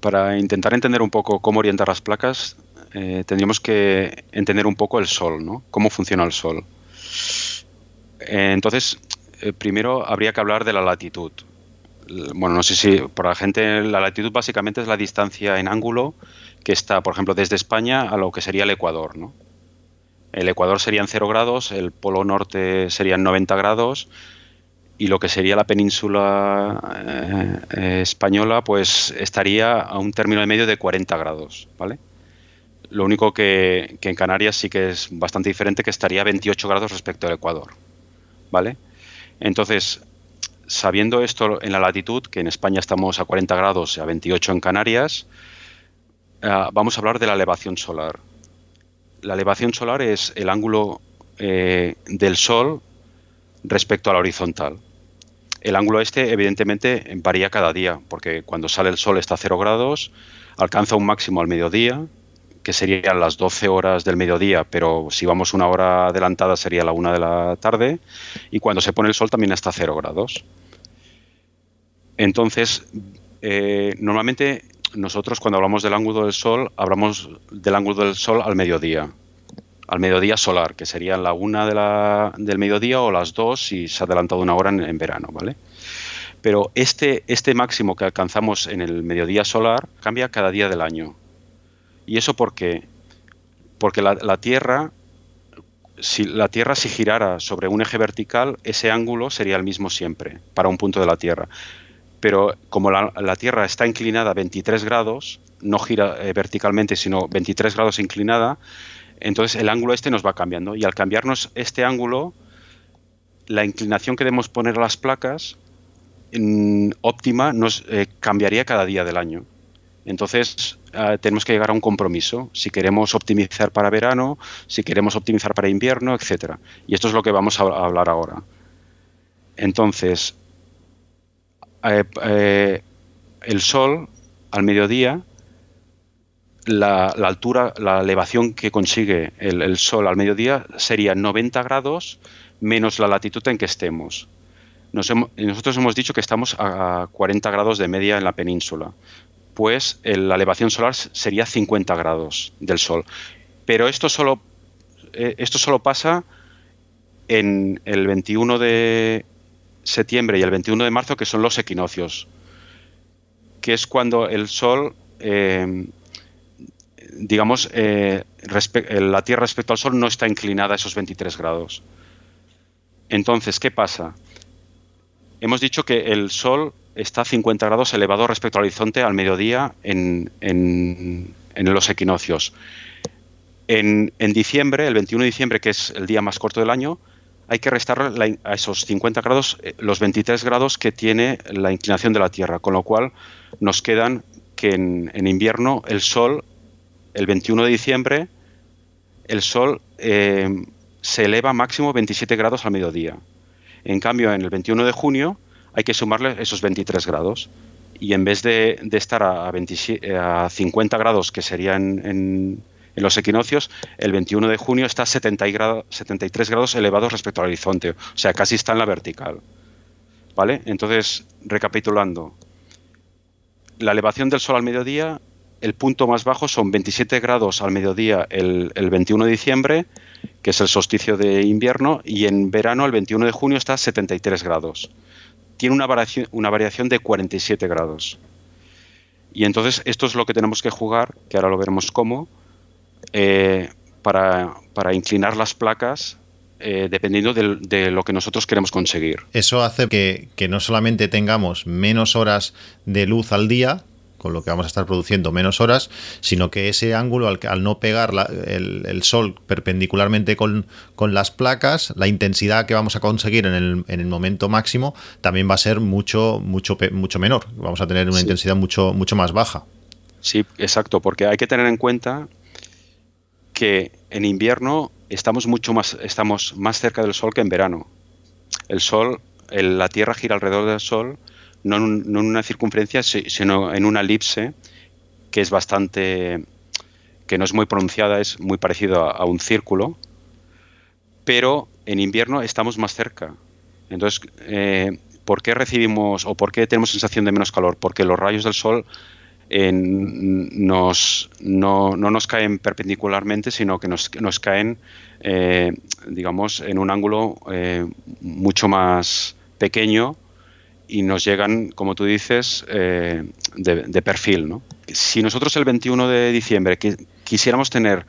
Speaker 8: para intentar entender un poco cómo orientar las placas, eh, tendríamos que entender un poco el sol, ¿no? Cómo funciona el sol. Eh, entonces, eh, primero habría que hablar de la latitud. Bueno, no sé si por la gente la latitud básicamente es la distancia en ángulo que está, por ejemplo, desde España a lo que sería el Ecuador, ¿no? El Ecuador serían 0 grados, el Polo Norte serían 90 grados y lo que sería la península eh, eh, española pues estaría a un término de medio de 40 grados, ¿vale? Lo único que, que en Canarias sí que es bastante diferente, que estaría a 28 grados respecto al Ecuador, ¿vale? Entonces, sabiendo esto en la latitud, que en España estamos a 40 grados y a 28 en Canarias, ah, vamos a hablar de la elevación solar. La elevación solar es el ángulo eh, del Sol respecto a la horizontal. El ángulo este, evidentemente, varía cada día, porque cuando sale el sol está a 0 grados, alcanza un máximo al mediodía, que serían las 12 horas del mediodía, pero si vamos una hora adelantada sería la 1 de la tarde, y cuando se pone el sol también está a 0 grados. Entonces, eh, normalmente nosotros cuando hablamos del ángulo del sol, hablamos del ángulo del sol al mediodía, al mediodía solar, que serían la una de la, del mediodía o las dos si se ha adelantado una hora en, en verano, ¿vale? Pero este, este máximo que alcanzamos en el mediodía solar cambia cada día del año. ¿Y eso por qué? Porque la, Tierra, si la Tierra si girara sobre un eje vertical, ese ángulo sería el mismo siempre, para un punto de la Tierra. Pero como la, la Tierra está inclinada a 23 grados, no gira eh, verticalmente, sino 23 grados inclinada, entonces el ángulo este nos va cambiando y al cambiarnos este ángulo, la inclinación que debemos poner a las placas mm, óptima nos eh, cambiaría cada día del año. Entonces eh, tenemos que llegar a un compromiso si queremos optimizar para verano, si queremos optimizar para invierno, etcétera. Y esto es lo que vamos a, hablar ahora. Entonces, eh, eh, el sol al mediodía la, altura, la elevación que consigue el, Sol al mediodía sería 90 grados menos la latitud en que estemos. Nosotros hemos dicho que estamos a 40 grados de media en la península, pues la elevación solar sería 50 grados del Sol. Pero esto solo, eh, esto solo pasa en el 21 de septiembre y el 21 de marzo, que son los equinoccios, que es cuando el Sol... Eh, digamos, eh, la Tierra respecto al Sol no está inclinada a esos 23 grados. Entonces, ¿qué pasa? Hemos dicho que el Sol está a 50 grados elevado respecto al horizonte al mediodía en, en, los equinoccios. En, en, diciembre, el 21 de diciembre, que es el día más corto del año, hay que restar la, a esos 50 grados los 23 grados que tiene la inclinación de la Tierra, con lo cual nos quedan que en, en invierno el Sol el 21 de diciembre, el Sol eh, se eleva máximo 27 grados al mediodía. En cambio, en el 21 de junio hay que sumarle esos 23 grados. Y en vez de, estar a, 27 a 50 grados, que serían en, los equinoccios, el 21 de junio está a 70 grado- 73 grados elevados respecto al horizonte. O sea, casi está en la vertical. ¿Vale? Entonces, recapitulando, la elevación del Sol al mediodía, el punto más bajo son 27 grados al mediodía el, el 21 de diciembre, que es el solsticio de invierno, y en verano, el 21 de junio, está a 73 grados. Tiene una variación, una variación de 47 grados. Y entonces esto es lo que tenemos que jugar, que ahora lo veremos cómo, eh, para, para inclinar las placas eh, dependiendo del- de lo que nosotros queremos conseguir.
Speaker 7: Eso hace que, que no solamente tengamos menos horas de luz al día, con lo que vamos a estar produciendo menos horas, sino que ese ángulo, al, al no pegar la- el, el sol perpendicularmente con, con las placas, la intensidad que vamos a conseguir en el, en el momento máximo también va a ser mucho, mucho, mucho menor. Vamos a tener una
Speaker 8: Sí.
Speaker 7: intensidad mucho, mucho más baja.
Speaker 8: Sí, exacto, porque hay que tener en cuenta que en invierno estamos mucho más, estamos más cerca del Sol que en verano. El Sol, el- la Tierra gira alrededor del Sol, no en, un- en una circunferencia, si- sino en una elipse que es bastante, que no es muy pronunciada, es muy parecido a, un círculo, pero en invierno estamos más cerca. Entonces, eh, ¿por qué recibimos o por qué tenemos sensación de menos calor? Porque los rayos del Sol en- nos, no, no nos caen perpendicularmente, sino que nos, nos caen, eh, digamos, en un ángulo eh, mucho más pequeño y nos llegan, como tú dices, eh, de, perfil. ¿no? Si nosotros el 21 de diciembre qui- quisiéramos tener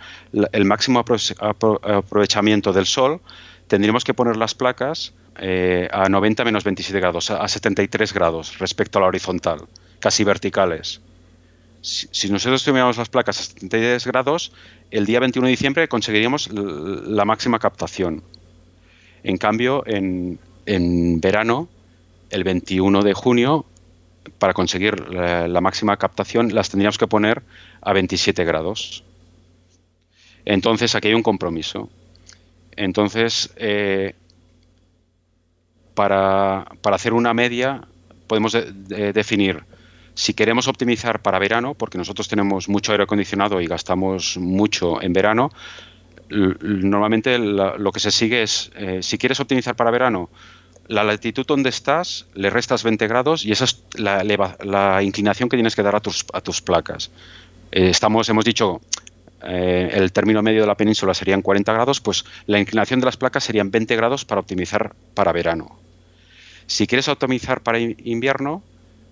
Speaker 8: el máximo apro- apro- aprovechamiento del sol, tendríamos que poner las placas eh, a 90 menos 27 grados, a a 73 grados respecto a la horizontal, casi verticales. Si, si nosotros tuviéramos las placas a 73 grados, el día 21 de diciembre conseguiríamos la máxima captación. En cambio, en, en verano, el 21 de junio, para conseguir la, máxima captación, las tendríamos que poner a 27 grados. Entonces, aquí hay un compromiso. Entonces, eh, para, para hacer una media, podemos de- de- definir si queremos optimizar para verano, porque nosotros tenemos mucho aire acondicionado y gastamos mucho en verano, normalmente lo que se sigue es, eh, si quieres optimizar para verano, la latitud donde estás, le restas 20 grados y esa es la, la inclinación que tienes que dar a tus, a tus placas. Eh, estamos, hemos dicho, eh, el término medio de la península serían 40 grados, pues la inclinación de las placas serían 20 grados para optimizar para verano. Si quieres optimizar para in- invierno,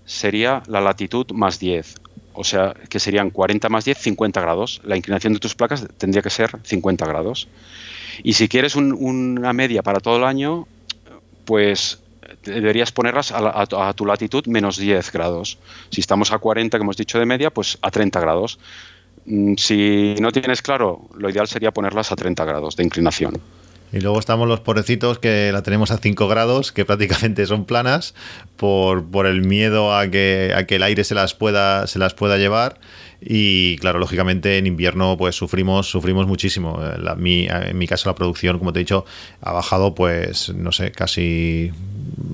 Speaker 8: sería la latitud más 10. O sea, que serían 40 más 10, 50 grados. La inclinación de tus placas tendría que ser 50 grados. Y si quieres un- una media para todo el año, pues deberías ponerlas a, a tu latitud menos 10 grados. Si estamos a 40, que hemos dicho de media, pues a 30 grados. Mm, Si no tienes claro, lo ideal sería ponerlas a 30 grados de inclinación.
Speaker 7: Y luego estamos los pobrecitos que la tenemos a 5 grados, que prácticamente son planas, por, por el miedo a que, a que el aire se las pueda, se las pueda llevar. Y claro, lógicamente en invierno pues sufrimos, sufrimos muchísimo. Eh, La- mi- en mi caso la producción, como te he dicho, ha bajado pues, no sé, casi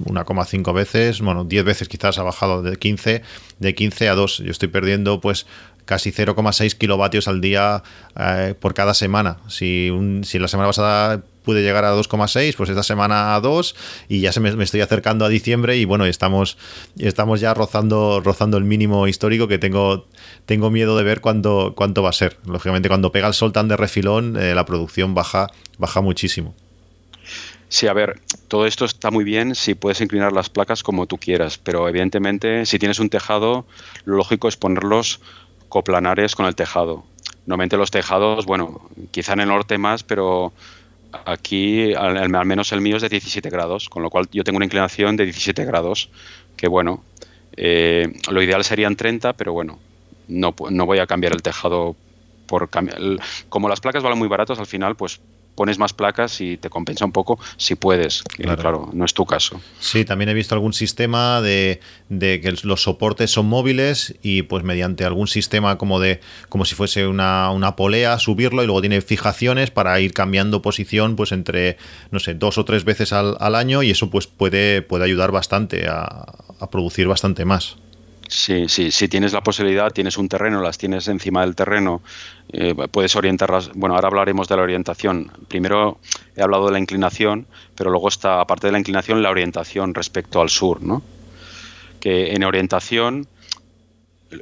Speaker 7: 1,5 veces, bueno, 10 veces quizás ha bajado de 15, de 15 a 2. Yo estoy perdiendo pues casi 0,6 kilovatios al día eh, por cada semana. Si, si la semana pasada pude llegar a 2,6, pues esta semana a 2 y ya se me, me estoy acercando a diciembre y bueno, estamos, estamos ya rozando, rozando el mínimo histórico que tengo, tengo miedo de ver cuánto, cuánto va a ser. Lógicamente cuando pega el sol tan de refilón, eh, la producción baja, baja muchísimo.
Speaker 8: Sí, a ver, todo esto está muy bien si puedes inclinar las placas como tú quieras, pero evidentemente si tienes un tejado, lo lógico es ponerlos coplanares con el tejado. Normalmente los tejados, bueno, quizá en el norte más, pero aquí al, menos el mío es de 17 grados, con lo cual yo tengo una inclinación de 17 grados, que bueno, eh, lo ideal serían 30, pero bueno, no, no voy a cambiar el tejado por cambiar. Como las placas valen muy baratos, al final, pues pones más placas y te compensa un poco si puedes. que,
Speaker 7: Claro.
Speaker 8: claro, no es tu caso.
Speaker 7: Sí, también he visto algún sistema de, de que los soportes son móviles y pues mediante algún sistema como de como si fuese una, una polea, subirlo y luego tiene fijaciones para ir cambiando posición pues entre, no sé, dos o tres veces al, al año y eso pues puede, puede ayudar bastante a, a producir bastante más.
Speaker 8: Sí, sí, si tienes la posibilidad, tienes un terreno, las tienes encima del terreno, eh, puedes orientarlas. Bueno, ahora hablaremos de la orientación. Primero he hablado de la inclinación, pero luego está, aparte de la inclinación, la orientación respecto al sur, ¿no? Que en orientación,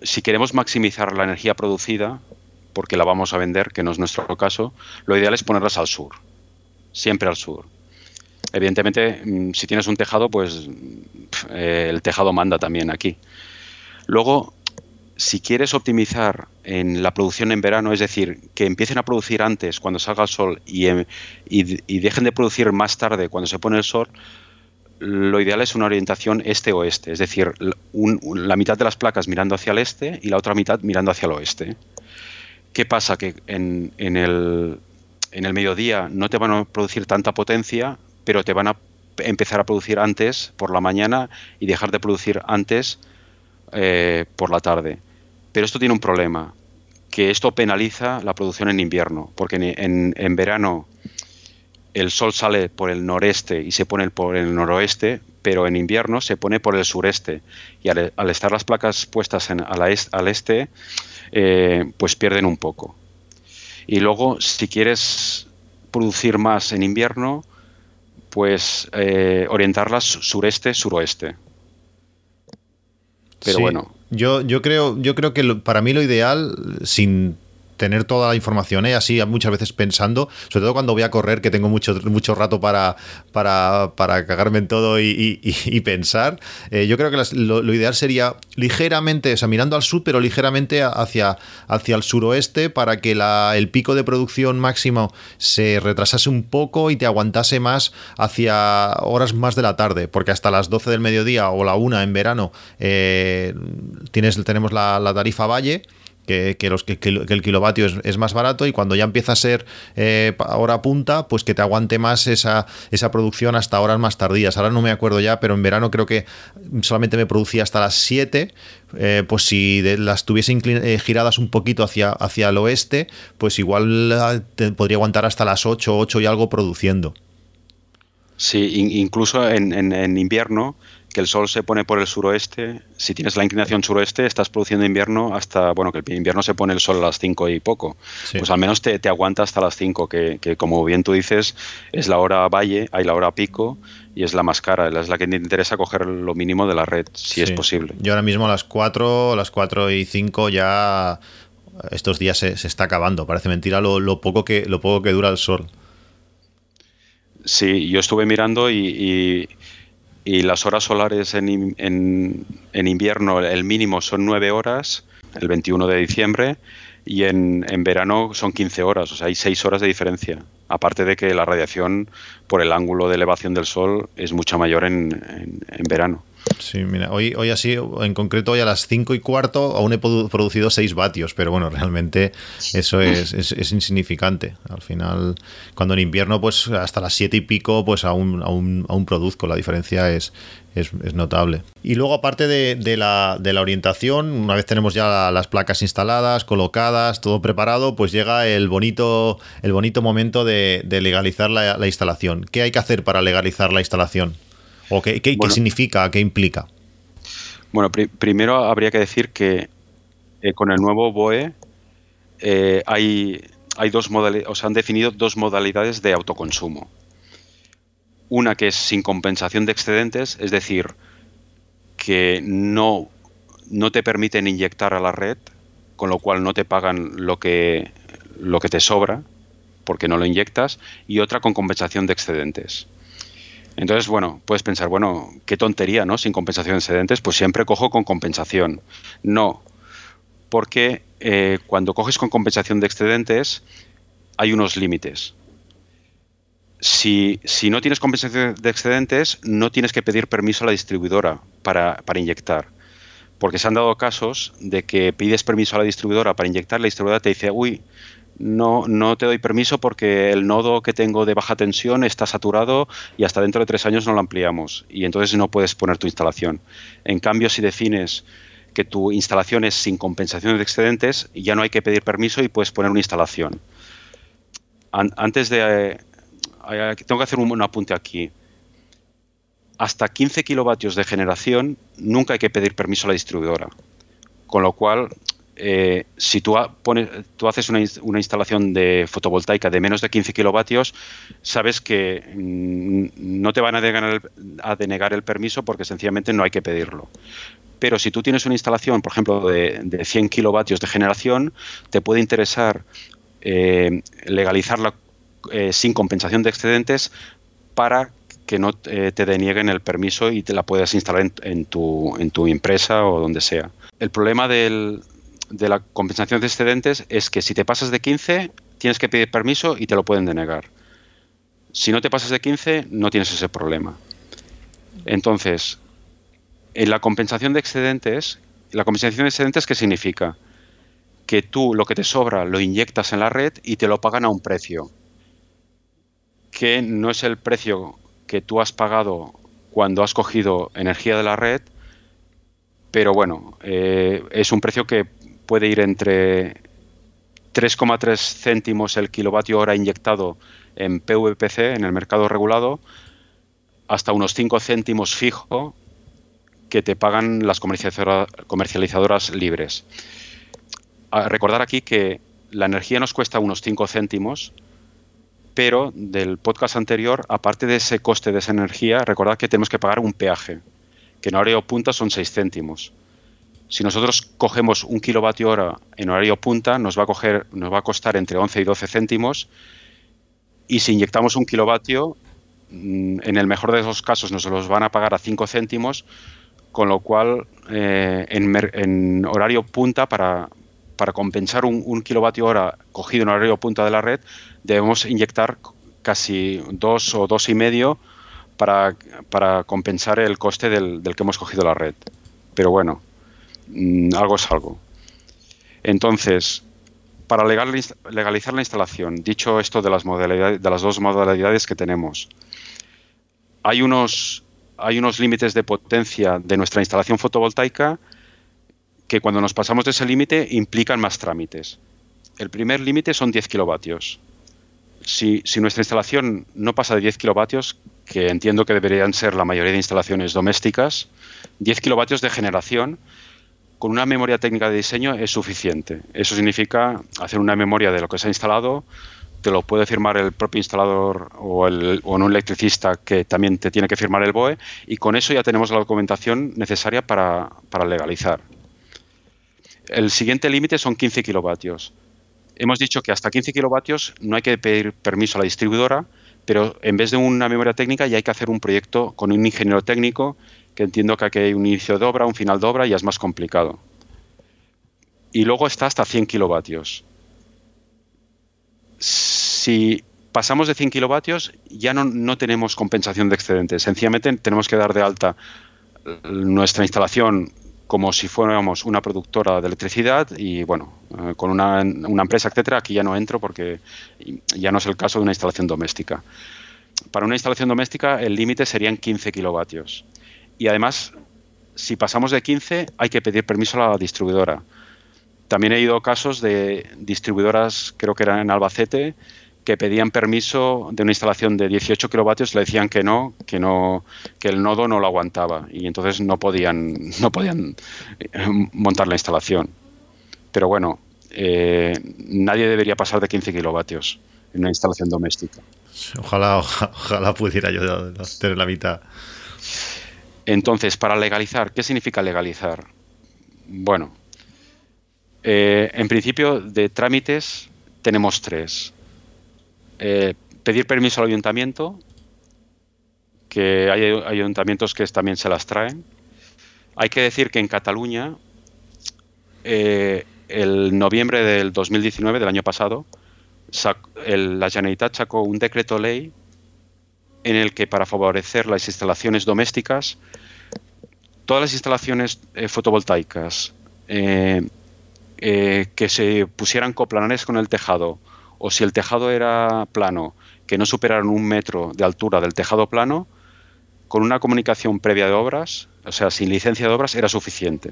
Speaker 8: si queremos maximizar la energía producida, porque la vamos a vender, que no es nuestro caso, lo ideal es ponerlas al sur, siempre al sur. Evidentemente, mm, si tienes un tejado, pues eh, el tejado manda también aquí. Luego, si quieres optimizar en la producción en verano, es decir, que empiecen a producir antes cuando salga el sol y, em- dejen de producir más tarde cuando se pone el sol, lo ideal es una orientación este-oeste, es decir, la mitad de las placas mirando hacia el este y la otra mitad mirando hacia el oeste. ¿Qué pasa? Que en, el, en el mediodía no te van a producir tanta potencia, pero te van a empezar a producir antes por la mañana y dejar de producir antes eh, por la tarde. Pero esto tiene un problema, que esto penaliza la producción en invierno, porque en, verano el sol sale por el noreste y se pone por el noroeste, pero en invierno se pone por el sureste. Y al, estar las placas puestas al este, eh, pues pierden un poco. Y luego, si quieres producir más en invierno, pues eh, orientarlas sureste-suroeste. Pero
Speaker 7: Sí,
Speaker 8: bueno,
Speaker 7: Yo, yo creo, yo creo que lo- para mí lo ideal, sin tener toda la información, ¿eh? así muchas veces pensando, sobre todo cuando voy a correr, que tengo mucho, mucho rato para, para, para cagarme en todo y, pensar, eh, yo creo que lo, ideal sería ligeramente, o sea, mirando al sur, pero ligeramente hacia, hacia el suroeste para que el pico de producción máximo se retrasase un poco y te aguantase más hacia horas más de la tarde, porque hasta las 12 del mediodía o la 1 en verano eh, tienes, tenemos la tarifa Valle. Que, los, que, el kilovatio es, más barato y cuando ya empieza a ser eh, hora punta, pues que te aguante más esa, esa producción hasta horas más tardías. Ahora no me acuerdo ya, pero en verano creo que solamente me producía hasta las 7. eh, pues si las tuviese eh, giradas un poquito hacia, hacia el oeste, pues igual eh, te podría aguantar hasta las 8, 8 y algo produciendo.
Speaker 8: Sí, in- incluso en- en invierno, que el sol se pone por el suroeste, si tienes la inclinación suroeste, estás produciendo invierno hasta, bueno, que el invierno se pone el sol a las 5 y poco.
Speaker 7: Sí.
Speaker 8: Pues al menos te, te aguanta hasta las 5, que, que como bien tú dices, es la hora valle, hay la hora pico y es la más cara, es la que te interesa coger lo mínimo de la red, si es posible.
Speaker 7: Yo ahora mismo a las 4, a las 4 y 5 ya estos días se, se está acabando. Parece mentira lo, lo poco que, lo poco que dura el sol.
Speaker 8: Sí, yo estuve mirando y, y- y las horas solares en, en- en invierno, el mínimo son 9 horas, el 21 de diciembre, y en, en verano son 15 horas, o sea, hay 6 horas de diferencia. Aparte de que la radiación por el ángulo de elevación del sol es mucho mayor en- en verano.
Speaker 7: Sí, mira, hoy, hoy así, en concreto hoy a las 5 y cuarto aún he produ- producido 6 vatios, pero bueno, realmente eso es, es- insignificante. Al final, cuando en invierno, pues hasta las 7 y pico, pues aún, aún, aún produzco, la diferencia es, es, notable. Y luego, aparte de, de la, de la orientación, una vez tenemos ya la- las placas instaladas, colocadas, todo preparado, pues llega el bonito, el bonito momento de, legalizar la instalación. ¿Qué hay que hacer para legalizar la instalación? ¿O qué, qué- qué
Speaker 8: Bueno.
Speaker 7: significa? ¿Qué implica?
Speaker 8: Bueno, pri- primero habría que decir que eh, con el nuevo BOE eh, hay, hay dos modalidades, o sea, han definido dos modalidades de autoconsumo. Una que es sin compensación de excedentes, es decir, que no, no te permiten inyectar a la red, con lo cual no te pagan lo que, lo que te sobra, porque no lo inyectas, y otra con compensación de excedentes. Entonces, bueno, puedes pensar, bueno, qué tontería, ¿no? Sin compensación de excedentes, pues siempre cojo con compensación. No, porque eh, cuando coges con compensación de excedentes hay unos límites. Si, si no tienes compensación de excedentes, no tienes que pedir permiso a la distribuidora para, para inyectar. Porque se han dado casos de que pides permiso a la distribuidora para inyectar, la distribuidora te dice, uy, no, no te doy permiso porque el nodo que tengo de baja tensión está saturado y hasta dentro de tres años no lo ampliamos y entonces no puedes poner tu instalación. En cambio, si defines que tu instalación es sin compensación de excedentes, ya no hay que pedir permiso y puedes poner una instalación. An- antes de... eh, eh, tengo que hacer un, un apunte aquí. Hasta 15 kilovatios de generación nunca hay que pedir permiso a la distribuidora. Con lo cual, eh, si tú, haces una, ins- una instalación de fotovoltaica de menos de 15 kilovatios, sabes que mm, no te van a denegar, el, permiso porque sencillamente no hay que pedirlo. Pero si tú tienes una instalación, por ejemplo, de, de 100 kilovatios de generación, te puede interesar eh, legalizarla eh, sin compensación de excedentes para que no te denieguen el permiso y te la puedas instalar en tu empresa o donde sea. El problema del- de la compensación de excedentes es que si te pasas de 15 tienes que pedir permiso y te lo pueden denegar. Si no te pasas de 15 no tienes ese problema. Entonces, en la compensación de excedentes, la compensación de excedentes, ¿qué significa? Que tú lo que te sobra lo inyectas en la red y te lo pagan a un precio, que no es el precio que tú has pagado cuando has cogido energía de la red, pero bueno, eh, es un precio que puede ir entre 3,3 céntimos el kilovatio hora inyectado en PVPC, en el mercado regulado, hasta unos 5 céntimos fijo que te pagan las comercializadora- comercializadoras libres. Recordar aquí que la energía nos cuesta unos 5 céntimos, pero del podcast anterior, aparte de ese coste de esa energía, recordad que tenemos que pagar un peaje, que en horario punta son 6 céntimos. Si nosotros cogemos un kilovatio hora en horario punta, nos va a, coger, nos va a costar entre 11 y 12 céntimos. Y si inyectamos un kilovatio, mm, en el mejor de los casos nos los van a pagar a 5 céntimos, con lo cual eh, en, horario punta, para, para compensar un, un kilovatio hora cogido en horario punta de la red, debemos inyectar casi dos o dos y medio para, para compensar el coste del, del que hemos cogido la red. Pero bueno, mm, algo es algo. Entonces, para legal- legalizar la instalación, dicho esto de las, modalidades, de las dos modalidades que tenemos, hay unos, hay unos límites de potencia de nuestra instalación fotovoltaica que cuando nos pasamos de ese límite implican más trámites. El primer límite son 10 kilovatios. Si, si nuestra instalación no pasa de 10 kilovatios, que entiendo que deberían ser la mayoría de instalaciones domésticas, 10 kilovatios de generación, con una memoria técnica de diseño es suficiente. Eso significa hacer una memoria de lo que se ha instalado, te lo puede firmar el propio instalador o, o un electricista que también te tiene que firmar el BOE y con eso ya tenemos la documentación necesaria para, para legalizar. El siguiente límite son 15 kilovatios. Hemos dicho que hasta 15 kilovatios no hay que pedir permiso a la distribuidora, pero en vez de una memoria técnica ya hay que hacer un proyecto con un ingeniero técnico que entiendo que aquí hay un inicio de obra, un final de obra y es más complicado. Y luego está hasta 100 kilovatios. Si pasamos de 100 kilovatios ya no, no tenemos compensación de excedentes. Sencillamente tenemos que dar de alta nuestra instalación como si fuéramos una productora de electricidad y bueno, eh, con una, una, empresa, etcétera, aquí ya no entro porque ya no es el caso de una instalación doméstica. Para una instalación doméstica el límite serían 15 kilovatios. Y además, si pasamos de 15 hay que pedir permiso a la distribuidora. También he oído casos de distribuidoras, creo que eran en Albacete, que pedían permiso de una instalación de 18 kilovatios, le decían que no, que no, que el nodo no lo aguantaba y entonces no podían, no podían montar la instalación. Pero bueno, eh, nadie debería pasar de 15 kilovatios en una instalación doméstica.
Speaker 7: Ojalá, ojalá, ojalá pudiera yo tener la mitad.
Speaker 8: Entonces, para legalizar, ¿qué significa legalizar? Bueno, eh, en principio de trámites tenemos tres. Eh, pedir permiso al ayuntamiento, que hay ayuntamientos que también se las traen. Hay que decir que en Cataluña, eh, el noviembre del 2019, del año pasado, la Generalitat sacó un decreto ley en el que para favorecer las instalaciones domésticas, todas las instalaciones eh, fotovoltaicas eh, que se pusieran coplanares con el tejado o si el tejado era plano, que no superaran un metro de altura del tejado plano, con una comunicación previa de obras, o sea, sin licencia de obras, era suficiente.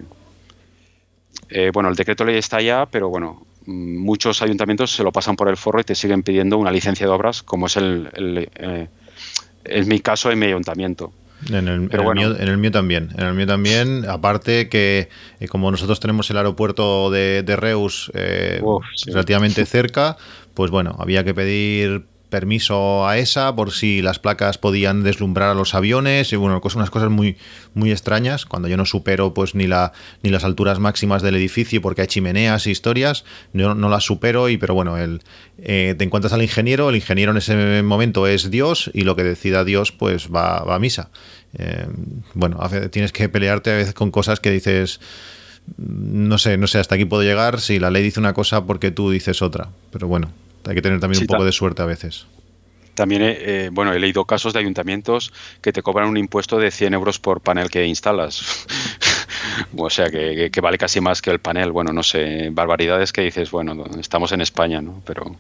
Speaker 8: Eh, bueno, el decreto ley está ya, pero bueno, mm, muchos ayuntamientos se lo pasan por el forro y te siguen pidiendo una licencia de obras, como es el, el, es mi caso en mi ayuntamiento.
Speaker 7: En el, en, el mío, en el mío también. En el mío también, aparte que eh, como nosotros tenemos el aeropuerto de, de Reus eh,
Speaker 8: Uf, sí.
Speaker 7: relativamente *laughs* cerca, pues bueno, había que pedir permiso a esa por si las placas podían deslumbrar a los aviones y bueno, cos- unas cosas muy muy extrañas cuando yo no supero pues ni la ni las alturas máximas del edificio porque hay chimeneas y historias no, no las supero y pero bueno el eh, te encuentras al ingeniero el ingeniero en ese momento es Dios y lo que decida Dios pues va, va a misa Eh, bueno tienes que pelearte a veces con cosas que dices no sé, no sé hasta aquí puedo llegar si la ley dice una cosa porque tú dices otra. Pero bueno, hay que tener también
Speaker 8: Sí,
Speaker 7: un poco de suerte a veces.
Speaker 8: También he, eh, bueno, he leído casos de ayuntamientos que te cobran un impuesto de 100 euros por panel que instalas. *laughs* o sea, que vale casi más que el panel. Bueno, no sé, barbaridades que dices, bueno, estamos en España, ¿no? Pero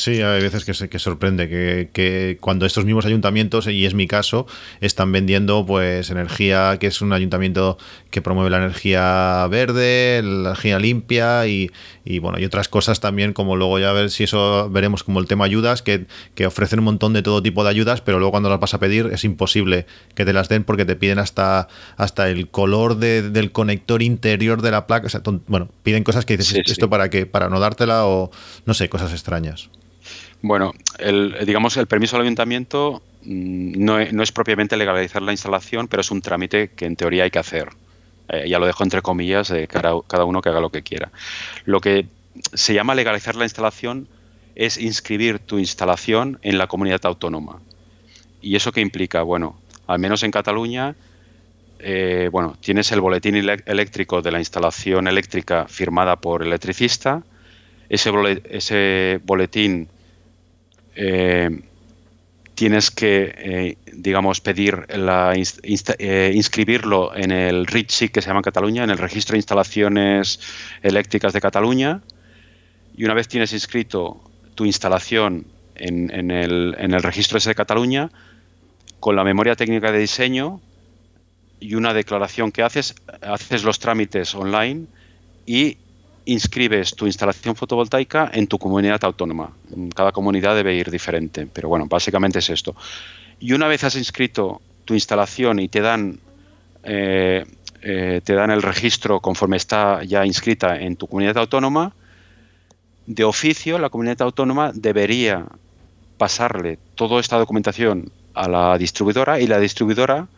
Speaker 7: Sí, hay veces que, se, que sorprende que, que cuando estos mismos ayuntamientos, y es mi caso, están vendiendo pues energía, que es un ayuntamiento que promueve la energía verde, la energía limpia y, y, bueno, y otras cosas también, como luego ya ver si eso veremos como el tema ayudas, que, que ofrecen un montón de todo tipo de ayudas, pero luego cuando las vas a pedir es imposible que te las den porque te piden hasta, hasta el color de- del conector interior de la placa. O sea, bueno, piden cosas que dices,
Speaker 8: Sí,
Speaker 7: ¿esto
Speaker 8: sí.
Speaker 7: para qué? Para no dártela o no sé, cosas extrañas.
Speaker 8: Bueno, el, digamos, el permiso al ayuntamiento mm, no es, no es propiamente legalizar la instalación, pero es un trámite que en teoría hay que hacer. Eh, ya lo dejo entre comillas, cada, cada uno que haga lo que quiera. Lo que se llama legalizar la instalación es inscribir tu instalación en la comunidad autónoma. ¿Y eso qué implica? Bueno, al menos en Cataluña, eh, bueno, tienes el boletín eléctrico de la instalación eléctrica firmada por el electricista. Ese boletín eh, tienes que, eh, digamos, pedir eh, inscribirlo en el RITSIC que se llama en Cataluña, en el Registro de Instalaciones Eléctricas de Cataluña. Y una vez tienes inscrito tu instalación en el, en el registro ese de Cataluña, con la memoria técnica de diseño y una declaración que haces, haces los trámites online y inscribes tu instalación fotovoltaica en tu comunidad autónoma. Cada comunidad debe ir diferente, pero bueno, básicamente es esto. Y una vez has inscrito tu instalación y te dan eh, eh, te dan el registro conforme está ya inscrita en tu comunidad autónoma, de oficio la comunidad autónoma debería pasarle toda esta documentación a la distribuidora y la distribuidora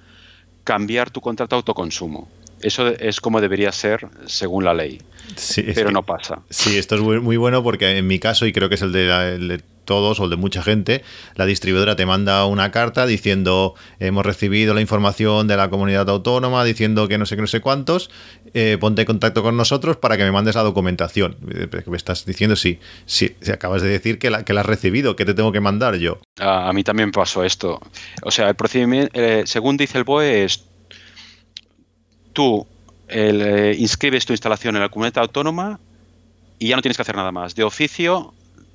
Speaker 8: cambiar tu contrato de autoconsumo. Eso es como debería ser según la ley,
Speaker 7: Sí,
Speaker 8: pero
Speaker 7: que-
Speaker 8: no pasa.
Speaker 7: Sí, esto es muy, muy bueno porque en mi caso, y creo que es el de, la- el de todos o el de mucha gente, la distribuidora te manda una carta diciendo hemos recibido la información de la comunidad autónoma diciendo que no sé qué, no sé cuántos, eh, ponte en contacto con nosotros para que me mandes la documentación. Eh, Me estás diciendo sí, sí, si acabas de decir que la, que la has recibido, que te tengo que mandar yo.
Speaker 8: A, a mí también pasó esto. O sea, el procedimiento, eh, según dice el BOE, es tú eh, inscribes tu instalación en la comunidad autónoma y ya no tienes que hacer nada más. De oficio,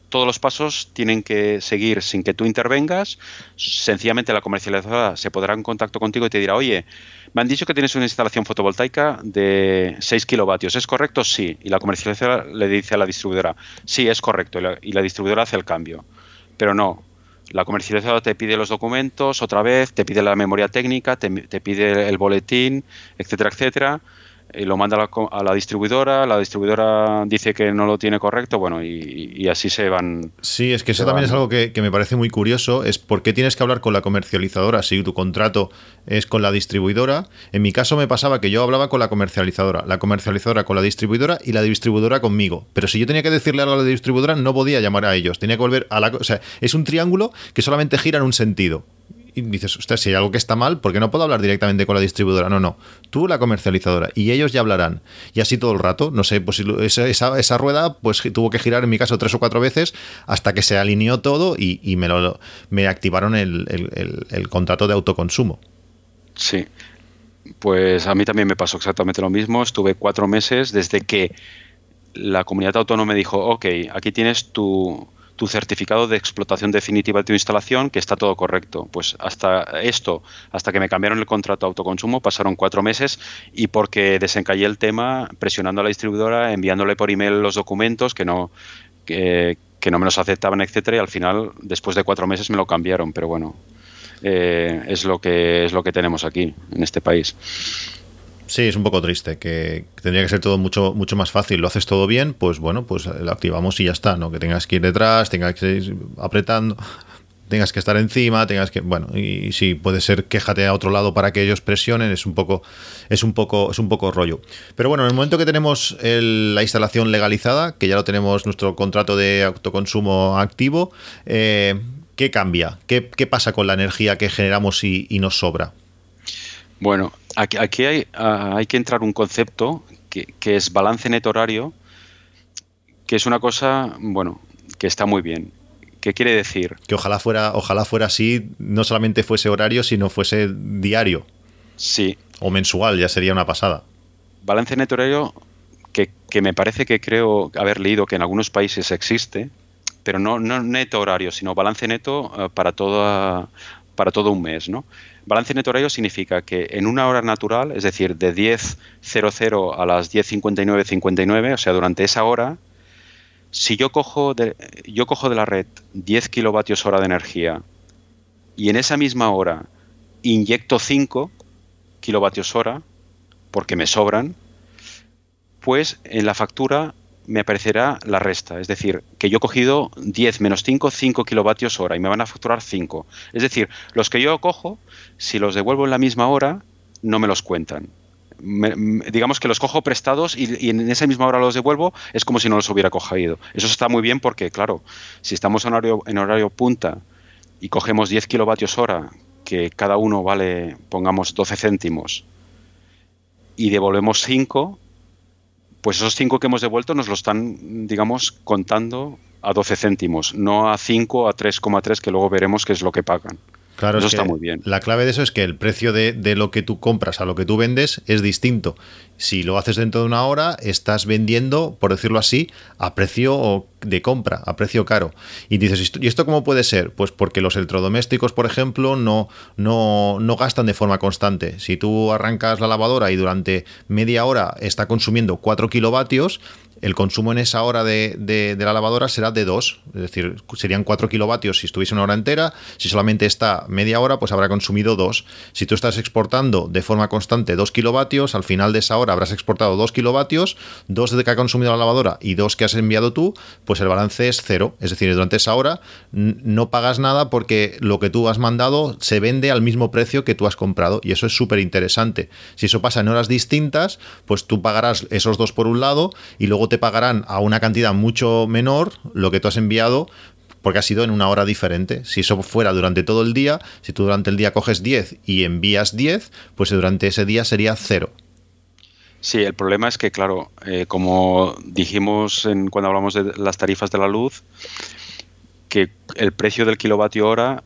Speaker 8: todos los pasos tienen que seguir sin que tú intervengas. Sencillamente la comercializadora se pondrá en contacto contigo y te dirá, oye, me han dicho que tienes una instalación fotovoltaica de 6 kilovatios. ¿Es correcto? Sí. Y la comercializadora le dice a la distribuidora, sí, es correcto. Y la distribuidora hace el cambio. Pero no. La comercializadora te pide los documentos otra vez, te pide la memoria técnica, te, te pide el boletín, etcétera, etcétera. Y lo manda a la, co- a la distribuidora, la distribuidora dice que no lo tiene correcto, bueno, y, y así se van.
Speaker 7: Sí, es que eso también
Speaker 8: van.
Speaker 7: es algo que, que me parece muy curioso, es por qué tienes que hablar con la comercializadora si tu contrato es con la distribuidora. En mi caso me pasaba que yo hablaba con la comercializadora, la comercializadora con la distribuidora y la distribuidora conmigo. Pero si yo tenía que decirle algo a la distribuidora, no podía llamar a ellos, tenía que volver a la... O sea, es un triángulo que solamente gira en un sentido. Y dices, ostras, si hay algo que está mal, ¿por qué no puedo hablar directamente con la distribuidora? No, no. Tú, la comercializadora, y ellos ya hablarán. Y así todo el rato. No sé, pues esa, esa, rueda pues tuvo que girar, en mi caso, tres o cuatro veces hasta que se alineó todo y, y me, lo, me activaron el, el- el- el contrato de autoconsumo.
Speaker 8: Sí. Pues a mí también me pasó exactamente lo mismo. Estuve cuatro meses desde que la comunidad autónoma me dijo, ok, aquí tienes tu, tu certificado de explotación definitiva de tu instalación, que está todo correcto. Pues hasta esto, hasta que me cambiaron el contrato de autoconsumo, pasaron cuatro meses y porque desencallé el tema presionando a la distribuidora, enviándole por email los documentos que no, que, no me los aceptaban, etcétera, y al final, después de cuatro meses, me lo cambiaron. Pero bueno, eh, es lo que es lo que tenemos aquí en este país.
Speaker 7: Sí, es un poco triste, que tendría que ser todo mucho, mucho más fácil. Lo haces todo bien, pues bueno, pues lo activamos y ya está, ¿no? Que tengas que ir detrás, tengas que ir apretando, tengas que estar encima, tengas que. Bueno, y, sí, puede ser quéjate a otro lado para que ellos presionen, es un poco, es un poco, es un poco rollo. Pero bueno, en el momento que tenemos la instalación legalizada, que ya lo tenemos nuestro contrato de autoconsumo activo, eh, ¿qué cambia? ¿Qué, pasa con la energía que generamos y nos sobra?
Speaker 8: Bueno, aquí, aquí hay, ah, hay que entrar un concepto que, que es balance neto horario, que es una cosa, bueno, que está muy bien. ¿Qué quiere decir?
Speaker 7: Que ojalá fuera, ojalá fuera así, no solamente fuese horario, sino fuese diario
Speaker 8: Sí,
Speaker 7: o mensual, ya sería una pasada.
Speaker 8: balance neto horario que, que me parece que creo haber leído que en algunos países existe, pero no, no neto horario, sino balance neto eh, para, toda, para todo un mes. ¿no? Balance neto horario significa que en una hora natural, es decir, de 10.00 a las 10.59.59, o sea, durante esa hora, si yo cojo de, yo cojo de la red 10 kilovatios hora de energía y en esa misma hora inyecto 5 kilovatios hora, porque me sobran, pues en la factura me aparecerá la resta. Es decir, que yo he cogido 10 menos 5, 5 kilovatios hora y me van a facturar 5. Es decir, los que yo cojo, si los devuelvo en la misma hora, no me los cuentan. Digamos que los cojo prestados y, y en esa misma hora los devuelvo, es como si no los hubiera cogido. Eso está muy bien porque, claro, si estamos en horario, en horario punta y cogemos 10 kilovatios hora, que cada uno vale, pongamos, 12 céntimos, y devolvemos 5, pues esos 5 que hemos devuelto nos lo están, digamos, contando a 12 céntimos, no a 5, a 3,3, que luego veremos qué es lo que pagan.
Speaker 7: Claro,
Speaker 8: Eso
Speaker 7: es
Speaker 8: está
Speaker 7: que
Speaker 8: muy bien.
Speaker 7: La clave de eso es que el precio de, de lo que tú compras a lo que tú vendes es distinto. Si lo haces dentro de una hora, estás vendiendo, por decirlo así, a precio de compra, a precio caro. Y dices, "¿Esto- ¿y esto cómo puede ser? Pues porque los electrodomésticos, por ejemplo, no, no, no gastan de forma constante. Si tú arrancas la lavadora y durante media hora está consumiendo 4 kilovatios, el consumo en esa hora de, de- la lavadora será de 2, es decir, serían 4 kilovatios si estuviese una hora entera, si solamente está media hora, pues habrá consumido 2. Si tú estás exportando de forma constante 2 kilovatios, al final de esa hora habrás exportado 2 kilovatios, 2 de que ha consumido la lavadora y 2 que has enviado tú, pues el balance es cero. Es decir, durante esa hora no pagas nada porque lo que tú has mandado se vende al mismo precio que tú has comprado y eso es súper interesante. Si eso pasa en horas distintas, pues tú pagarás esos dos por un lado y luego te pagarán a una cantidad mucho menor lo que tú has enviado porque ha sido en una hora diferente. Si eso fuera durante todo el día, si tú durante el día coges 10 y envías 10, pues durante ese día sería cero.
Speaker 8: Sí, el problema es que, claro, eh, como dijimos en, cuando hablamos de las tarifas de la luz, que el precio del kilovatio hora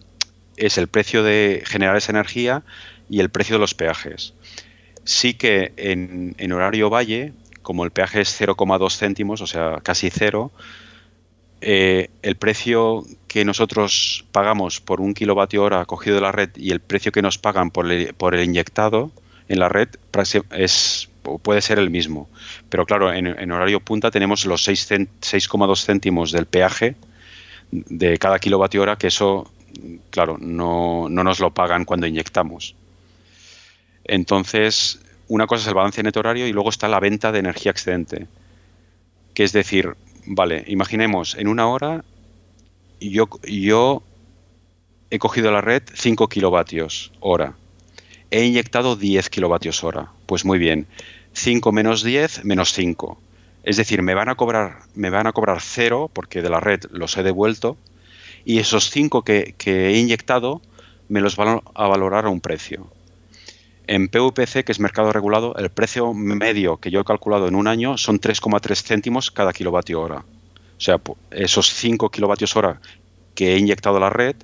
Speaker 8: es el precio de generar esa energía y el precio de los peajes. Sí que en, en horario valle, como el peaje es 0,2 céntimos, o sea, casi cero, eh, el precio que nosotros pagamos por un kilovatio hora cogido de la red y el precio que nos pagan por el, inyectado en la red es, puede ser el mismo. Pero claro, en, en horario punta tenemos los 6 cen- 6,2 céntimos del peaje de cada kilovatio hora, que eso, claro, no, no nos lo pagan cuando inyectamos. Entonces, una cosa es el balance neto horario y luego está la venta de energía excedente. Que es decir, vale, imaginemos, en una hora yo, yo he cogido la red 5 kilovatios hora. He inyectado 10 kilovatios hora. Pues muy bien. 5 menos 10 menos 5. Es decir, me van a cobrar, me van a cobrar 0 porque de la red los he devuelto y esos 5 que, que he inyectado me los van a valorar a un precio. En PVPC, que es mercado regulado, el precio medio que yo he calculado en un año son 3,3 céntimos cada kilovatio hora. O sea, esos 5 kilovatios hora que he inyectado a la red